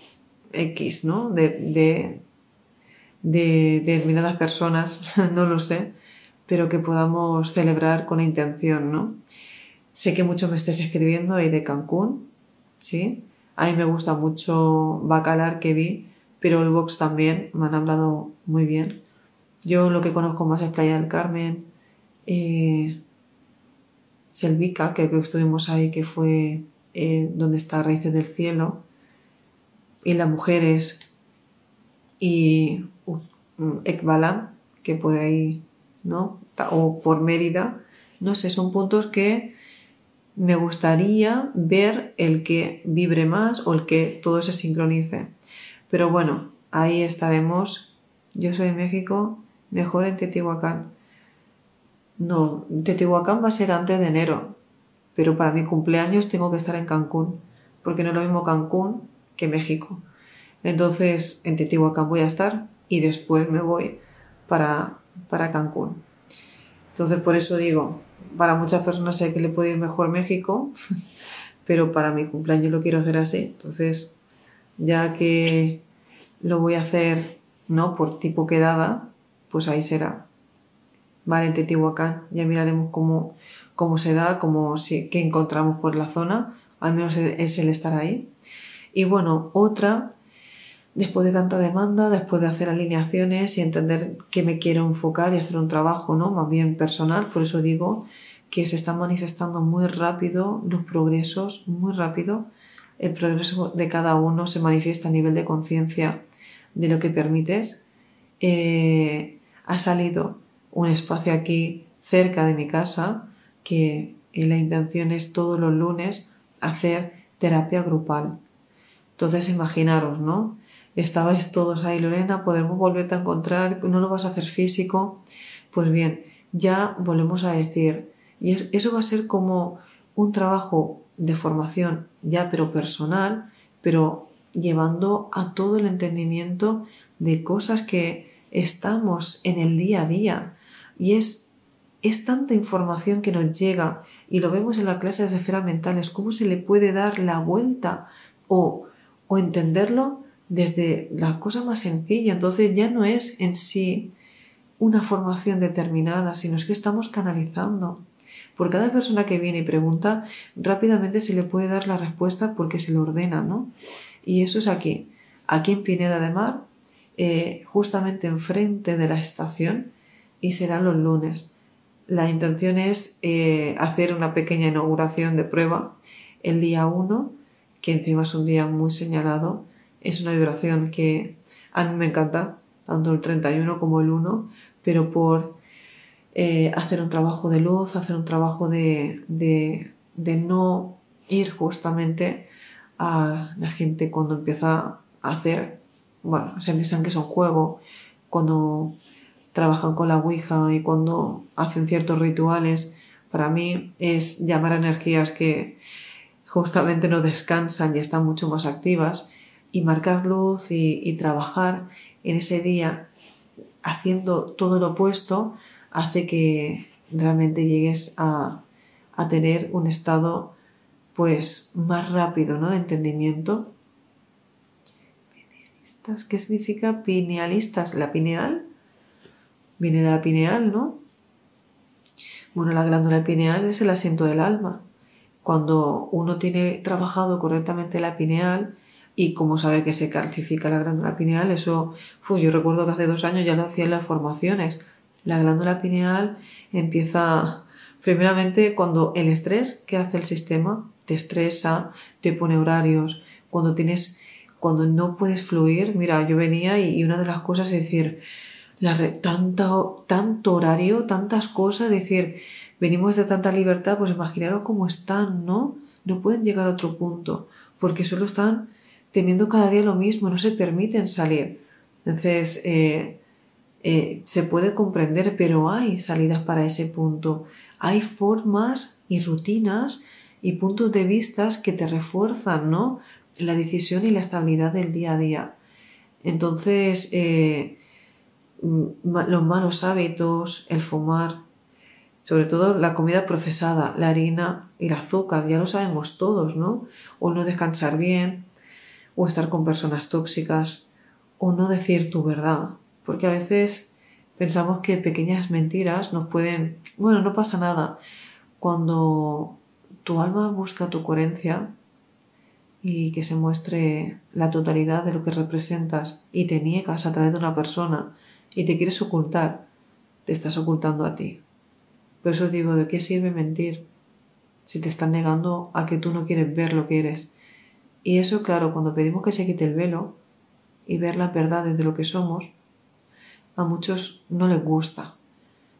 X, ¿no? De, de, de, determinadas personas, no lo sé, pero que podamos celebrar con intención, ¿no? Sé que mucho me estés escribiendo ahí de Cancún, ¿sí? A mí me gusta mucho Bacalar que vi, pero el box también, me han hablado muy bien. Yo lo que conozco más es Playa del Carmen, eh, Selvica, que, estuvimos ahí, que fue eh, donde está Raíces del Cielo, y las mujeres y Ekbalam, que por ahí, ¿no? O por Mérida. No sé, son puntos que me gustaría ver el que vibre más o el que todo se sincronice. Pero bueno, ahí estaremos. Yo soy de México, mejor en Teotihuacán. No, Teotihuacán va a ser antes de enero, pero para mi cumpleaños tengo que estar en Cancún, porque no es lo mismo Cancún que México. Entonces, en Teotihuacán voy a estar y después me voy para, para Cancún. Entonces, por eso digo, para muchas personas sé que le puede ir mejor México, pero para mi cumpleaños lo quiero hacer así. Entonces, ya que lo voy a hacer, ¿no? Por tipo quedada, pues ahí será. Vale, en Teotihuacán. Ya miraremos cómo, cómo se da, cómo, si, qué encontramos por la zona. Al menos es el estar ahí. Y bueno, otra, después de tanta demanda, después de hacer alineaciones y entender que me quiero enfocar y hacer un trabajo, ¿no? Más bien personal, por eso digo que se están manifestando muy rápido los progresos, muy rápido. El progreso de cada uno se manifiesta a nivel de conciencia de lo que permites. Eh, ha salido un espacio aquí cerca de mi casa que la intención es todos los lunes hacer terapia grupal. Entonces imaginaros, ¿no? Estabais todos ahí, Lorena, podemos volverte a encontrar, no lo vas a hacer físico. Pues bien, ya volvemos a decir, y eso va a ser como un trabajo de formación ya, pero personal, pero llevando a todo el entendimiento de cosas que estamos en el día a día. Y es, es tanta información que nos llega, y lo vemos en la clase de esferas mentales, cómo se le puede dar la vuelta o, o entenderlo desde la cosa más sencilla. Entonces ya no es en sí una formación determinada, sino es que estamos canalizando. Por cada persona que viene y pregunta, rápidamente se le puede dar la respuesta porque se lo ordena, ¿no? Y eso es aquí, aquí en Pineda de Mar, eh, justamente enfrente de la estación, y será los lunes. La intención es eh, hacer una pequeña inauguración de prueba el día 1, que encima es un día muy señalado. Es una vibración que a mí me encanta, tanto el 31 como el 1, pero por eh, hacer un trabajo de luz, hacer un trabajo de, de, no ir justamente a la gente cuando empieza a hacer, bueno, se piensan que es un juego, cuando trabajan con la Ouija y cuando hacen ciertos rituales, para mí es llamar a energías que justamente no descansan y están mucho más activas y marcar luz y, trabajar en ese día haciendo todo lo opuesto hace que realmente llegues a, tener un estado pues más rápido ¿no? de entendimiento. Pinealistas, ¿qué significa pinealistas? ¿La pineal? Viene de la pineal, ¿no? Bueno, la glándula pineal es el asiento del alma. Cuando uno tiene trabajado correctamente la pineal, y como sabe que se calcifica la glándula pineal, eso, yo recuerdo que hace dos años ya lo hacía en las formaciones, la glándula pineal empieza primeramente cuando el estrés que hace el sistema te estresa, te pone horarios, cuando tienes cuando no puedes fluir, mira, yo venía y, una de las cosas es decir, la tanto, tanto horario, tantas cosas, decir, venimos de tanta libertad, pues imaginaros cómo están, ¿no? No pueden llegar a otro punto, porque solo están teniendo cada día lo mismo, no se permiten salir. Entonces, eh, eh, se puede comprender, pero hay salidas para ese punto. Hay formas y rutinas y puntos de vista que te refuerzan, ¿no? La decisión y la estabilidad del día a día. Entonces, eh, los malos hábitos, el fumar, sobre todo la comida procesada, la harina y el azúcar, ya lo sabemos todos, ¿no? O no descansar bien, o estar con personas tóxicas, o no decir tu verdad, porque a veces pensamos que pequeñas mentiras nos pueden, bueno, no pasa nada. Cuando tu alma busca tu coherencia y que se muestre la totalidad de lo que representas y te niegas a través de una persona y te quieres ocultar, te estás ocultando a ti. Por eso digo, ¿de qué sirve mentir si te están negando a que tú no quieres ver lo que eres? Y eso, claro, cuando pedimos que se quite el velo y ver la verdad de lo que somos, a muchos no les gusta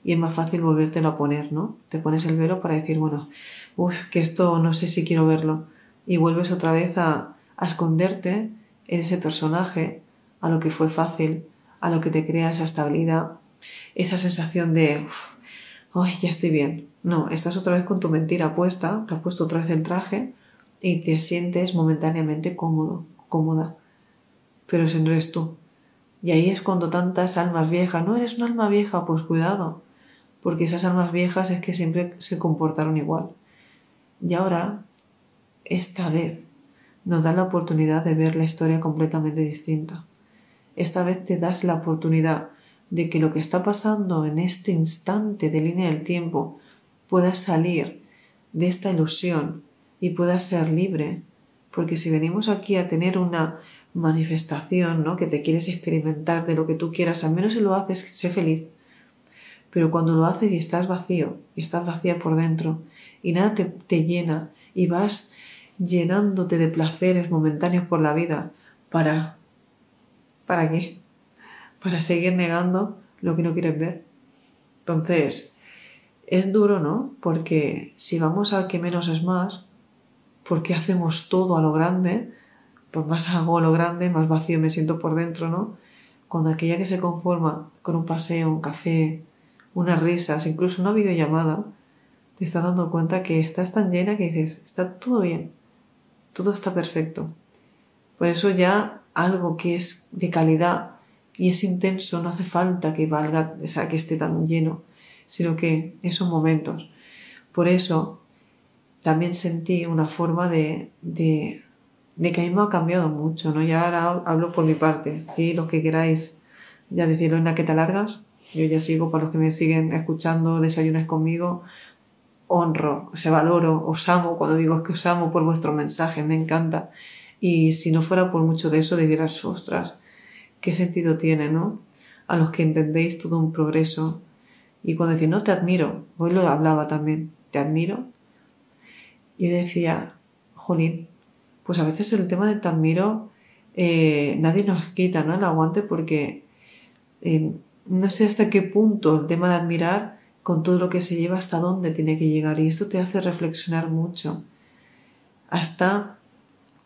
y es más fácil volvértelo a poner, ¿no? Te pones el velo para decir, bueno, uff, que esto no sé si quiero verlo y vuelves otra vez a, a esconderte en ese personaje, a lo que fue fácil, a lo que te crea esa estabilidad, esa sensación de, uff, ya estoy bien. No, estás otra vez con tu mentira puesta, te has puesto otra vez el traje y te sientes momentáneamente cómodo, cómoda. Pero ese no eres tú. Y ahí es cuando tantas almas viejas, no eres una alma vieja, pues cuidado, porque esas almas viejas es que siempre se comportaron igual. Y ahora, esta vez, nos da la oportunidad de ver la historia completamente distinta. Esta vez te das la oportunidad de que lo que está pasando en este instante de línea del tiempo pueda salir de esta ilusión y pueda ser libre. Porque si venimos aquí a tener una manifestación, ¿no? Que te quieres experimentar de lo que tú quieras, al menos si lo haces, sé feliz. Pero cuando lo haces y estás vacío, y estás vacía por dentro, y nada te, te llena, y vas llenándote de placeres momentáneos por la vida, ¿para? ¿Para qué? Para seguir negando lo que no quieres ver. Entonces, es duro, ¿no? Porque si vamos al que menos es más, ¿por qué hacemos todo a lo grande? Pues más hago a lo grande, más vacío me siento por dentro, ¿no? Cuando aquella que se conforma con un paseo, un café, unas risas, incluso una videollamada, te estás dando cuenta que estás tan llena que dices, está todo bien, todo está perfecto. Por eso ya algo que es de calidad y es intenso no hace falta que valga, o sea, que esté tan lleno, sino que esos momentos. Por eso también sentí una forma de, de, de que a mí me ha cambiado mucho, ¿no? Ya ahora hablo por mi parte, y los que queráis ya decirlo en la que te largas, yo ya sigo, para los que me siguen escuchando, desayunes conmigo, honro, o sea, valoro, os amo, cuando digo que os amo por vuestro mensaje, me encanta. Y si no fuera por mucho de eso, dirás, ostras, ¿qué sentido tiene, no? A los que entendéis todo un progreso. Y cuando decís, no te admiro, hoy lo hablaba también, te admiro. Y decía, jolín, pues a veces el tema de te admiro, eh, nadie nos quita, ¿no? El aguante porque eh, no sé hasta qué punto el tema de admirar con todo lo que se lleva hasta dónde tiene que llegar y esto te hace reflexionar mucho. Hasta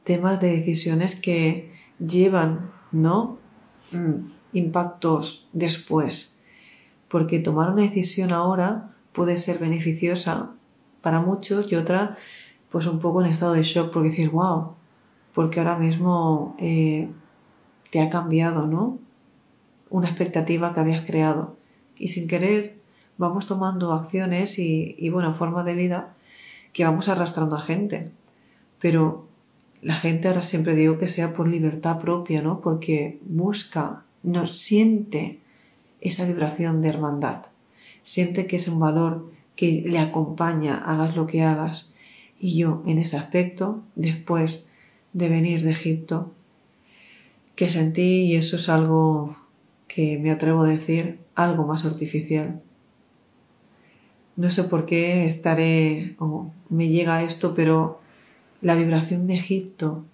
temas de decisiones que llevan no mm, impactos después. Porque tomar una decisión ahora puede ser beneficiosa para muchos y otra pues un poco en estado de shock porque dices wow porque ahora mismo eh, te ha cambiado no una expectativa que habías creado y sin querer vamos tomando acciones y, y bueno, formas de vida que vamos arrastrando a gente. Pero la gente ahora siempre digo que sea por libertad propia, ¿no? Porque busca, no siente esa vibración de hermandad, siente que es un valor que le acompaña, hagas lo que hagas. Y yo en ese aspecto, después de venir de Egipto, que sentí, y eso es algo que me atrevo a decir, algo más artificial, no sé por qué estaré o me llega esto, pero la vibración de Egipto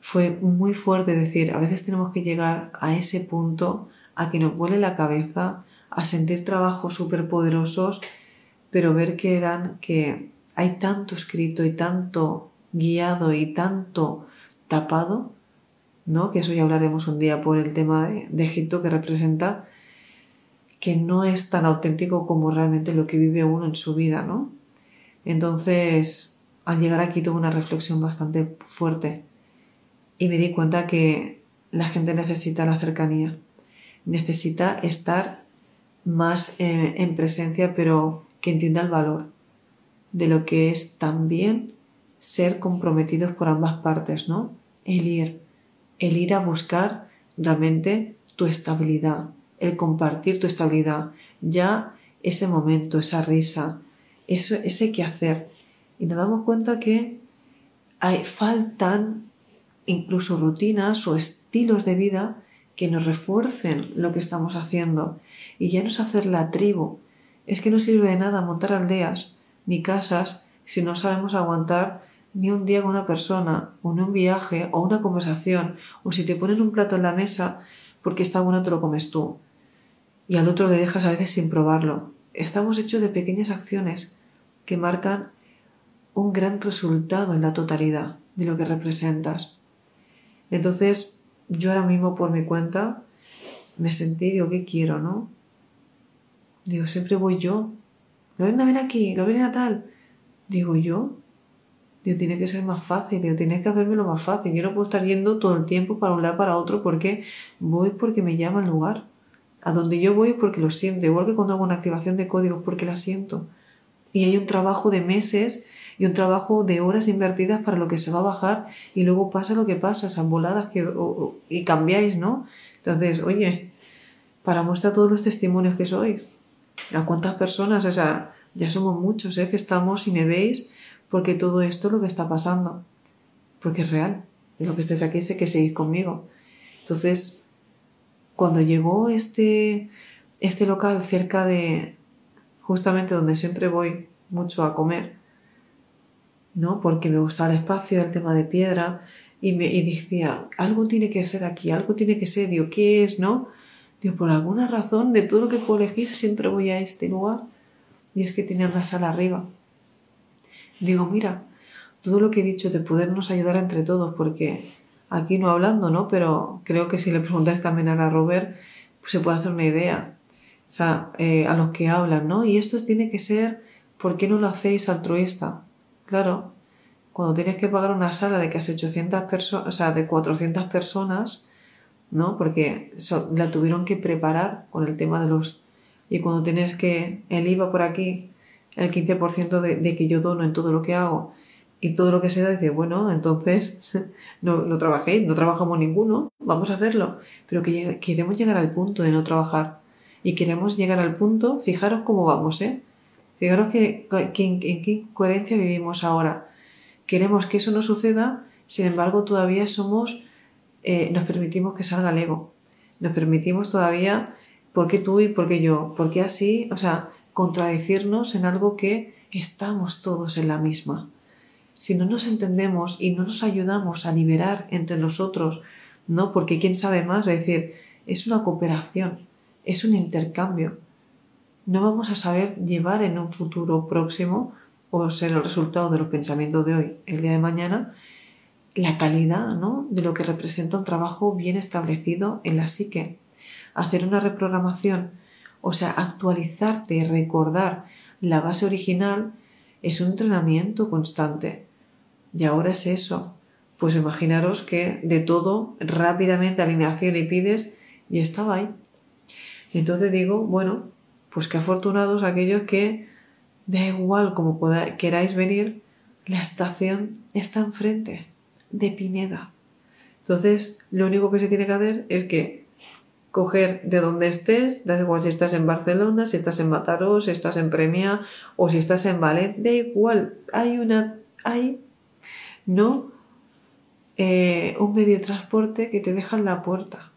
fue muy fuerte. decir, a veces tenemos que llegar a ese punto a que nos vuele la cabeza, a sentir trabajos súper poderosos, pero ver que eran que hay tanto escrito y tanto guiado y tanto tapado, ¿no? Que eso ya hablaremos un día por el tema de Egipto que representa que no es tan auténtico como realmente lo que vive uno en su vida, ¿no? Entonces, al llegar aquí tuve una reflexión bastante fuerte y me di cuenta que la gente necesita la cercanía, necesita estar más en, presencia, pero que entienda el valor de lo que es también ser comprometidos por ambas partes, ¿no? El ir, el ir a buscar realmente tu estabilidad, el compartir tu estabilidad, ya ese momento, esa risa, eso, ese que hacer. Y nos damos cuenta que hay, faltan incluso rutinas o estilos de vida que nos refuercen lo que estamos haciendo. Y ya no es hacer la tribu. Es que no sirve de nada montar aldeas ni casas si no sabemos aguantar ni un día con una persona, o en un viaje, o una conversación, o si te ponen un plato en la mesa porque está bueno te lo comes tú. Y al otro le dejas a veces sin probarlo. Estamos hechos de pequeñas acciones que marcan un gran resultado en la totalidad de lo que representas. Entonces, yo ahora mismo por mi cuenta me sentí, digo, ¿qué quiero, no? Digo, siempre voy yo. Lo ven a ver aquí, lo ven a tal. Digo, yo. Digo, tiene que ser más fácil, digo, tienes que hacérmelo más fácil. Yo no puedo estar yendo todo el tiempo para un lado para otro porque voy porque me llama el lugar. A donde yo voy porque lo siento. Igual que cuando hago una activación de códigos porque la siento. Y hay un trabajo de meses y un trabajo de horas invertidas para lo que se va a bajar y luego pasa lo que pasa, esas voladas que, y cambiáis, ¿no? Entonces, oye, para muestra todos los testimonios que sois. ¿A cuántas personas? O sea, ya somos muchos, ¿eh? Que estamos y me veis porque todo esto es lo que está pasando. Porque es real. Lo que estáis aquí sé que seguís conmigo. Entonces, cuando llegó este, este local cerca de justamente donde siempre voy mucho a comer, ¿no? Porque me gustaba el espacio, el tema de piedra, y, me, y decía, algo tiene que ser aquí, algo tiene que ser, digo, ¿qué es, no? Digo, por alguna razón, de todo lo que puedo elegir, siempre voy a este lugar, y es que tenía una sala arriba. Digo, mira, todo lo que he dicho de podernos ayudar entre todos, porque aquí no hablando, ¿no? Pero creo que si le preguntáis también a Robert, pues se puede hacer una idea. O sea, eh, a los que hablan, ¿no? Y esto tiene que ser, ¿por qué no lo hacéis altruista? Claro, cuando tienes que pagar una sala de casi 800 personas, o sea, de 400 personas, ¿no? Porque la tuvieron que preparar con el tema de los... Y cuando tienes que el IVA por aquí, el 15% de, de que yo dono en todo lo que hago y todo lo que se da, dice, bueno, entonces no, no trabajéis, no trabajamos ninguno, vamos a hacerlo. Pero que queremos llegar al punto de no trabajar. Y queremos llegar al punto, fijaros cómo vamos, ¿eh? Fijaros que, en, qué coherencia vivimos ahora. Queremos que eso no suceda, sin embargo todavía somos, eh, nos permitimos que salga el ego. Nos permitimos todavía, ¿por qué tú y por qué yo? ¿Por qué así? O sea, contradecirnos en algo que estamos todos en la misma. Si no nos entendemos y no nos ayudamos a liberar entre nosotros, ¿no? Porque quién sabe más, es decir, es una cooperación, es un intercambio no vamos a saber llevar en un futuro próximo o ser el resultado de los pensamientos de hoy, el día de mañana, la calidad ¿no? de lo que representa un trabajo bien establecido en la psique. Hacer una reprogramación, o sea, actualizarte recordar la base original es un entrenamiento constante. Y ahora es eso. Pues imaginaros que de todo, rápidamente alineación y pides, y estaba ahí. Entonces digo, bueno, pues qué afortunados aquellos que, da igual como queráis venir, la estación está enfrente de Pineda. Entonces, lo único que se tiene que hacer es que coger de donde estés, da igual si estás en Barcelona, si estás en Mataró, si estás en Premia o si estás en Valencia, da igual, hay una, hay, no eh, un medio de transporte que te deja en la puerta.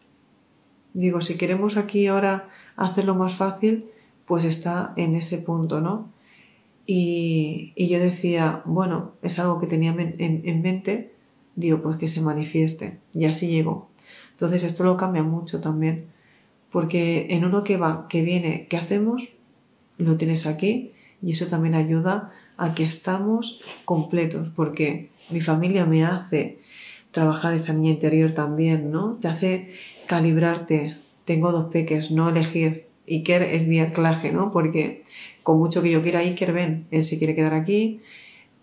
Digo, si queremos aquí ahora hacerlo más fácil, pues está en ese punto, ¿no? Y, yo decía, bueno, es algo que tenía en, mente, digo, pues que se manifieste. Y así llegó. Entonces esto lo cambia mucho también, porque en uno que va, que viene, ¿qué hacemos? Lo tienes aquí y eso también ayuda a que estamos completos, porque mi familia me hace trabajar esa niña interior también, ¿no? Te hace calibrarte. Tengo dos peques, no elegir Iker es mi anclaje, ¿no? Porque con mucho que yo quiera Iker, ven, él se quiere quedar aquí,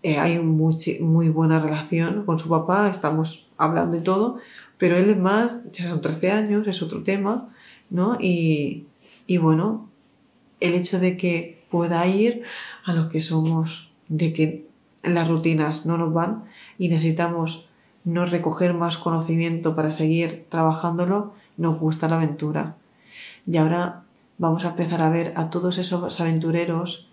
eh, hay muy, muy buena relación con su papá, estamos hablando y todo, pero él es más, ya son 13 años, es otro tema, ¿no? Y, y bueno, el hecho de que pueda ir a los que somos, de que las rutinas no nos van y necesitamos no recoger más conocimiento para seguir trabajándolo, nos gusta la aventura. Y ahora vamos a empezar a ver a todos esos aventureros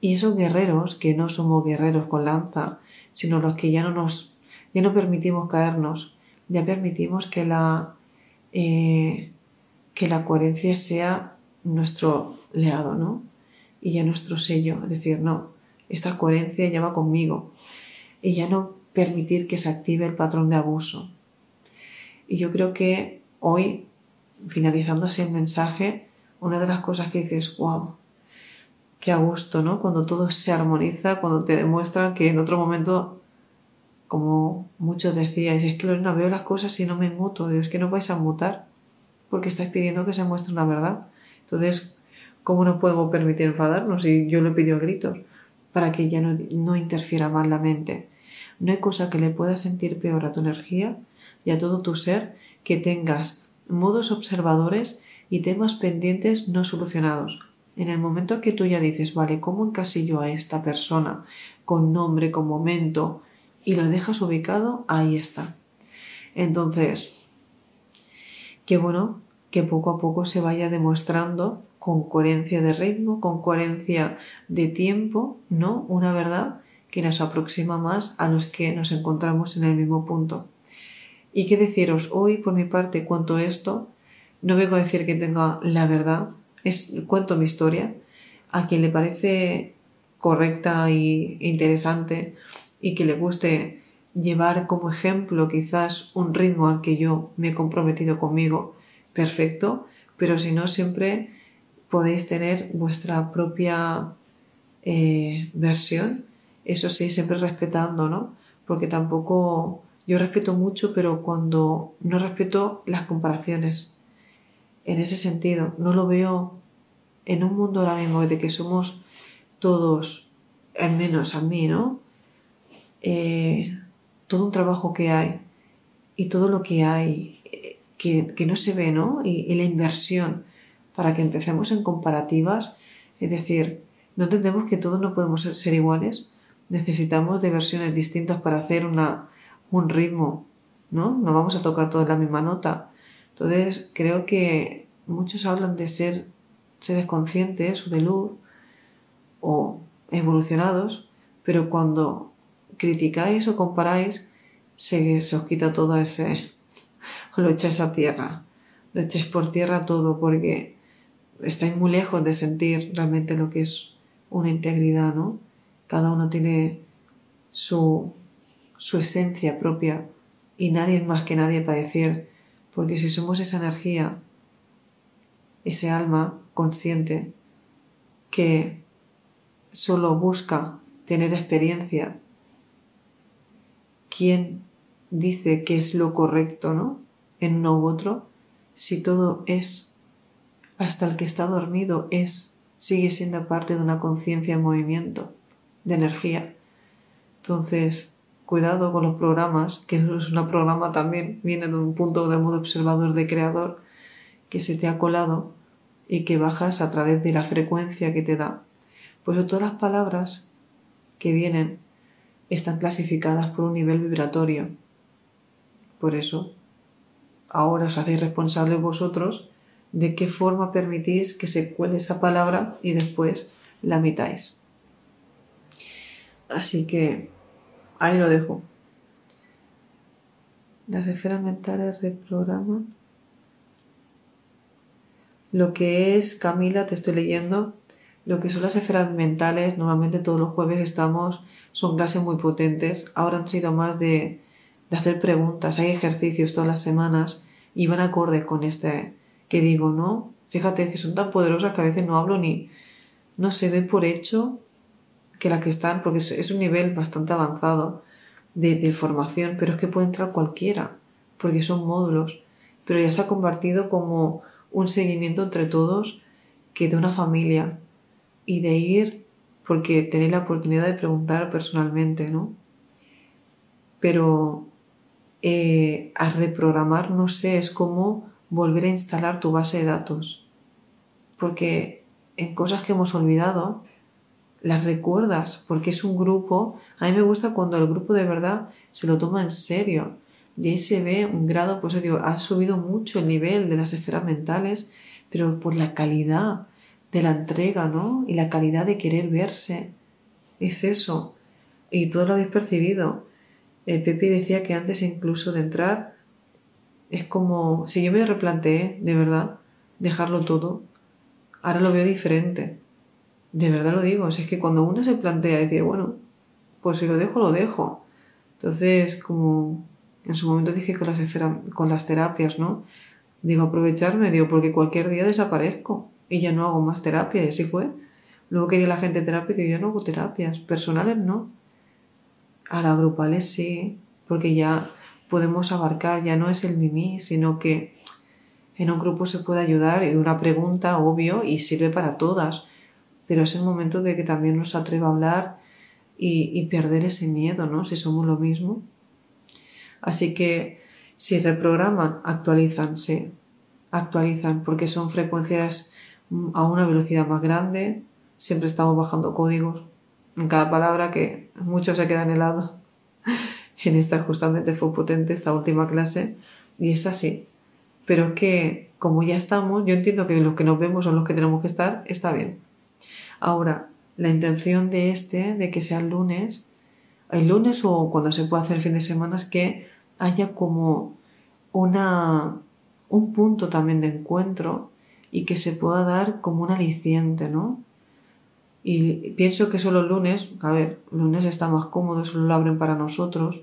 y esos guerreros que no somos guerreros con lanza, sino los que ya no nos, ya no permitimos caernos, ya permitimos que la, eh, que la coherencia sea nuestro leado, ¿no? Y ya nuestro sello, es decir, no, esta coherencia ya va conmigo y ya no permitir que se active el patrón de abuso. Y yo creo que hoy finalizando así el mensaje, una de las cosas que dices, wow, qué a gusto, ¿no? Cuando todo se armoniza, cuando te demuestran que en otro momento, como muchos decíais, es que no veo las cosas y no me muto, es que no vais a mutar, porque estáis pidiendo que se muestre una verdad. Entonces, ¿cómo no podemos permitir enfadarnos? Y yo lo pido a gritos, para que ya no, no interfiera más la mente. No hay cosa que le pueda sentir peor a tu energía y a todo tu ser que tengas modos observadores y temas pendientes no solucionados. En el momento que tú ya dices, vale, ¿cómo encasillo a esta persona con nombre, con momento y lo dejas ubicado? Ahí está. Entonces, qué bueno que poco a poco se vaya demostrando con coherencia de ritmo, con coherencia de tiempo, ¿no? Una verdad que nos aproxima más a los que nos encontramos en el mismo punto. Y qué deciros, hoy por mi parte cuento esto, no vengo a decir que tenga la verdad, es, cuento mi historia, a quien le parece correcta e interesante y que le guste llevar como ejemplo quizás un ritmo al que yo me he comprometido conmigo, perfecto, pero si no siempre podéis tener vuestra propia eh, versión, eso sí, siempre respetando, ¿no? Porque tampoco yo respeto mucho, pero cuando no respeto las comparaciones, en ese sentido, no lo veo en un mundo ahora mismo de que somos todos, al menos a mí, ¿no? Eh, todo un trabajo que hay y todo lo que hay eh, que, no se ve, ¿no? Y, la inversión para que empecemos en comparativas, es decir, no entendemos que todos no podemos ser, iguales, necesitamos de versiones distintas para hacer una, un ritmo, ¿no? No vamos a tocar toda la misma nota. Entonces, creo que muchos hablan de ser seres conscientes o de luz o evolucionados, pero cuando criticáis o comparáis, se, os quita todo ese... lo echáis a tierra, lo echáis por tierra todo porque estáis muy lejos de sentir realmente lo que es una integridad, ¿no? Cada uno tiene su, su esencia propia y nadie es más que nadie para decir, porque si somos esa energía, ese alma consciente que solo busca tener experiencia, ¿quién dice que es lo correcto, ¿no? En uno u otro, si todo es, hasta el que está dormido es, sigue siendo parte de una conciencia en movimiento, de energía. Entonces, cuidado con los programas, que es un programa también, viene de un punto de modo observador de creador, que se te ha colado y que bajas a través de la frecuencia que te da. Pues todas las palabras que vienen están clasificadas por un nivel vibratorio. Por eso, ahora os hacéis responsables vosotros de qué forma permitís que se cuele esa palabra y después la mitáis. Así que ahí lo dejo. Las esferas mentales reprograman. Lo que es, Camila, te estoy leyendo, lo que son las esferas mentales, normalmente todos los jueves estamos, son clases muy potentes, ahora han sido más de, de hacer preguntas, hay ejercicios todas las semanas y van acorde con este que digo, ¿no? Fíjate que son tan poderosas que a veces no hablo ni, no se ve por hecho que la que están, porque es, un nivel bastante avanzado de, de formación, pero es que puede entrar cualquiera, porque son módulos, pero ya se ha convertido como un seguimiento entre todos que de una familia y de ir porque tenéis la oportunidad de preguntar personalmente, ¿no? Pero eh, a reprogramar, no sé, es como volver a instalar tu base de datos. Porque en cosas que hemos olvidado, las recuerdas, porque es un grupo. A mí me gusta cuando el grupo de verdad se lo toma en serio y ahí se ve un grado, pues digo, ha subido mucho el nivel de las esferas mentales, pero por la calidad de la entrega, ¿no? Y la calidad de querer verse. Es eso. Y todo lo habéis percibido. El Pepe decía que antes incluso de entrar, es como, si yo me replanteé, de verdad, dejarlo todo, ahora lo veo diferente. De verdad lo digo. es que cuando uno se plantea decir, bueno, pues si lo dejo, lo dejo. Entonces, como en su momento dije con las, con las terapias, ¿no? Digo, aprovecharme, digo, porque cualquier día desaparezco y ya no hago más terapia, y así fue. Luego quería la gente terapia y yo no hago terapias, personales no. A las grupales sí, porque ya podemos abarcar, ya no es el mimí, sino que en un grupo se puede ayudar y una pregunta, obvio, y sirve para todas. Pero es el momento de que también nos atreva a hablar y, y perder ese miedo, ¿no? Si somos lo mismo. Así que si reprograman, actualizan, sí, actualizan, porque son frecuencias a una velocidad más grande, siempre estamos bajando códigos en cada palabra que muchos se quedan helados. En esta justamente fue potente esta última clase y es así. Pero es que como ya estamos, yo entiendo que los que nos vemos son los que tenemos que estar, está bien. Ahora, la intención de este, de que sea el lunes, el lunes o cuando se pueda hacer el fin de semana, es que haya como una, un punto también de encuentro y que se pueda dar como un aliciente, ¿no? Y pienso que solo el lunes, a ver, lunes está más cómodo, solo lo abren para nosotros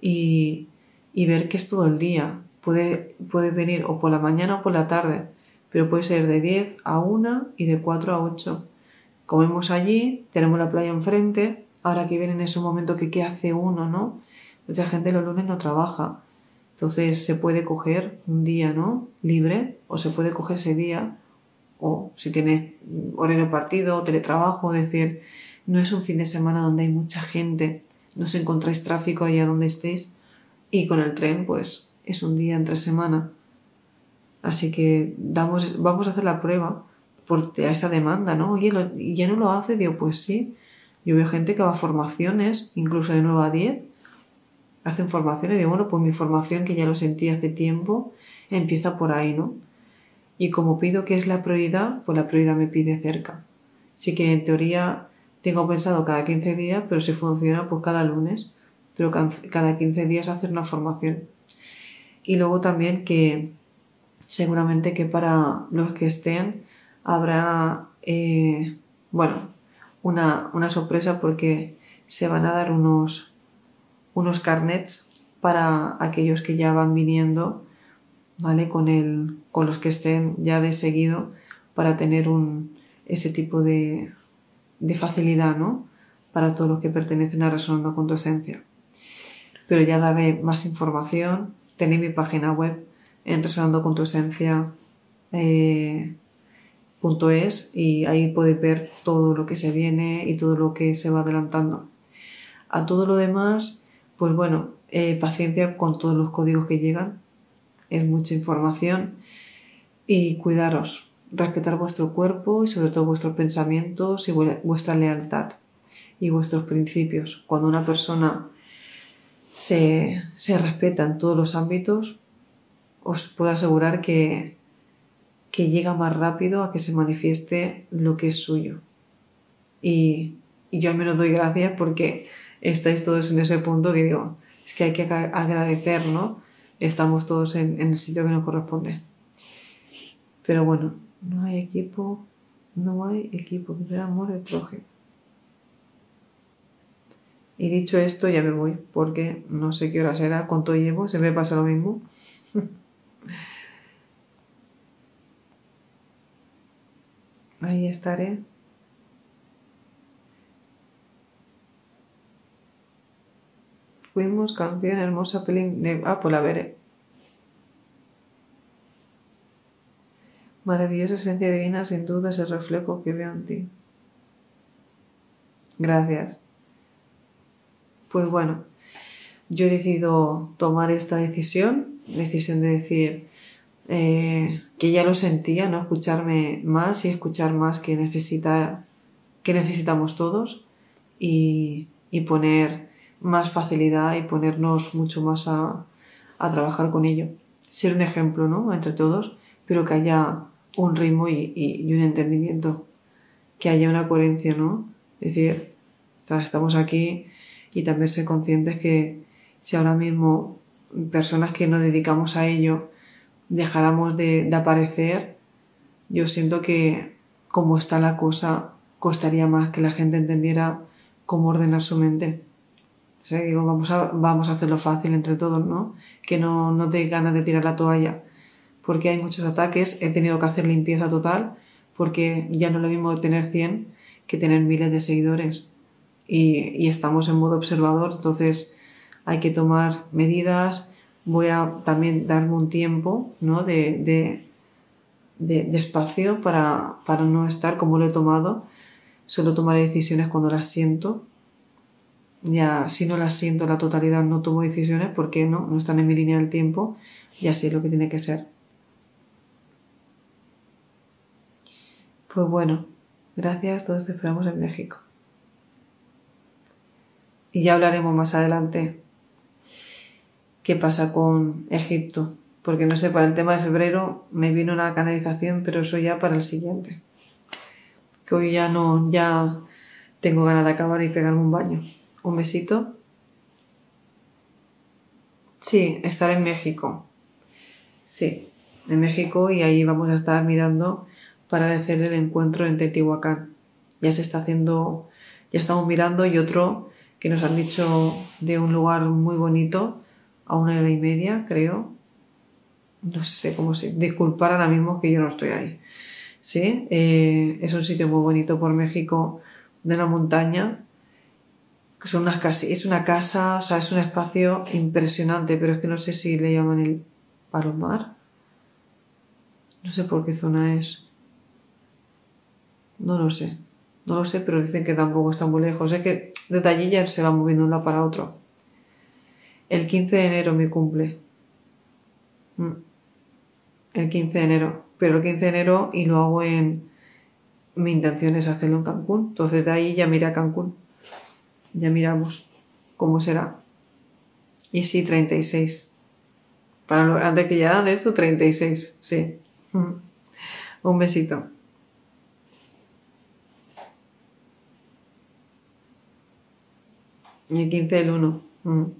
y, y ver que es todo el día. Puede, puede venir o por la mañana o por la tarde, pero puede ser de 10 a 1 y de 4 a 8. Comemos allí, tenemos la playa enfrente, ahora que viene en ese momento que qué hace uno, ¿no? Mucha gente los lunes no trabaja. Entonces se puede coger un día, ¿no? Libre o se puede coger ese día o si tienes horario partido, teletrabajo, es decir, no es un fin de semana donde hay mucha gente, no os encontráis tráfico allá donde estéis y con el tren pues es un día entre semana. Así que damos, vamos a hacer la prueba por esa demanda, ¿no? Oye, ¿y ya no lo hace? Digo, pues sí. Yo veo gente que va a formaciones, incluso de 9 a 10, hacen formaciones digo, bueno, pues mi formación que ya lo sentí hace tiempo, empieza por ahí, ¿no? Y como pido que es la prioridad, pues la prioridad me pide cerca. Así que en teoría tengo pensado cada 15 días, pero si funciona, pues cada lunes. Pero cada 15 días hacer una formación. Y luego también que seguramente que para los que estén habrá, eh, bueno, una, una sorpresa porque se van a dar unos, unos carnets para aquellos que ya van viniendo ¿vale? Con, el, con los que estén ya de seguido para tener un, ese tipo de, de facilidad, ¿no? Para todos los que pertenecen a Resonando con tu Esencia. Pero ya daré más información. Tenéis mi página web en resonandocontuesencia.es eh, y ahí podéis ver todo lo que se viene y todo lo que se va adelantando. A todo lo demás, pues bueno, eh, paciencia con todos los códigos que llegan es mucha información y cuidaros, respetar vuestro cuerpo y sobre todo vuestros pensamientos y vuestra lealtad y vuestros principios. Cuando una persona se, respeta en todos los ámbitos, os puedo asegurar que, que llega más rápido a que se manifieste lo que es suyo. Y, yo al menos doy gracias porque estáis todos en ese punto que digo, es que hay que agradecer, ¿no? estamos todos en, el sitio que nos corresponde. Pero bueno, no hay equipo, no hay equipo que da amor de prójimo. Y dicho esto, ya me voy, porque no sé qué hora será, cuánto llevo, se me pasa lo mismo. Ahí estaré. Fuimos, canción hermosa, pelín de... Ah, pues la veré. Maravillosa esencia divina, sin duda es el reflejo que veo en ti. Gracias. Pues bueno, yo he decidido tomar esta decisión, decisión de decir eh, que ya lo sentía, no escucharme más y escuchar más que necesita, que necesitamos todos y, y poner más facilidad y ponernos mucho más a, a trabajar con ello. Ser un ejemplo, ¿no? Entre todos, pero que haya un ritmo y, y, un entendimiento, que haya una coherencia, ¿no? Es decir, estamos aquí y también ser conscientes que si ahora mismo personas que nos dedicamos a ello dejáramos de, de aparecer, yo siento que como está la cosa, costaría más que la gente entendiera cómo ordenar su mente vamos a, vamos a hacerlo fácil entre todos, ¿no? Que no, no te ganas de tirar la toalla. porque hay muchos ataques, he tenido que hacer limpieza total, porque ya no es lo mismo tener 100 que tener miles de seguidores. Y, estamos en modo observador, entonces hay que tomar medidas. Voy a también darme un tiempo ¿no? de, de, espacio para, para no estar como lo he tomado. Solo tomaré decisiones cuando las siento ya si no las siento la totalidad no tomo decisiones porque no, no están en mi línea del tiempo y así es lo que tiene que ser. Pues bueno, gracias, todos te esperamos en México. Y ya hablaremos más adelante qué pasa con Egipto, porque no sé, para el tema de febrero me vino una canalización, pero eso ya para el siguiente. Que hoy ya no, ya tengo ganas de acabar y pegarme un baño. Un besito. Sí, estar en México. Sí, en México y ahí vamos a estar mirando para hacer el encuentro en Teotihuacán. Ya se está haciendo, ya estamos mirando y otro que nos han dicho de un lugar muy bonito a una hora y media, creo. No sé cómo se. Disculpar ahora mismo que yo no estoy ahí. Sí, eh, es un sitio muy bonito por México de la montaña son unas casas, es una casa, o sea, es un espacio impresionante, pero es que no sé si le llaman el Palomar. No sé por qué zona es. No lo sé. No lo sé, pero dicen que tampoco está muy lejos. Es que ya se va moviendo de un lado para otro. El 15 de enero mi cumple. Mm. El 15 de enero. Pero el 15 de enero y lo hago en... Mi intención es hacerlo en Cancún. Entonces de ahí ya miré a Cancún. Ya miramos cómo será. Y sí, 36. Para lo, antes que ya de esto, 36. Sí. Un besito. Y el 15 del 1.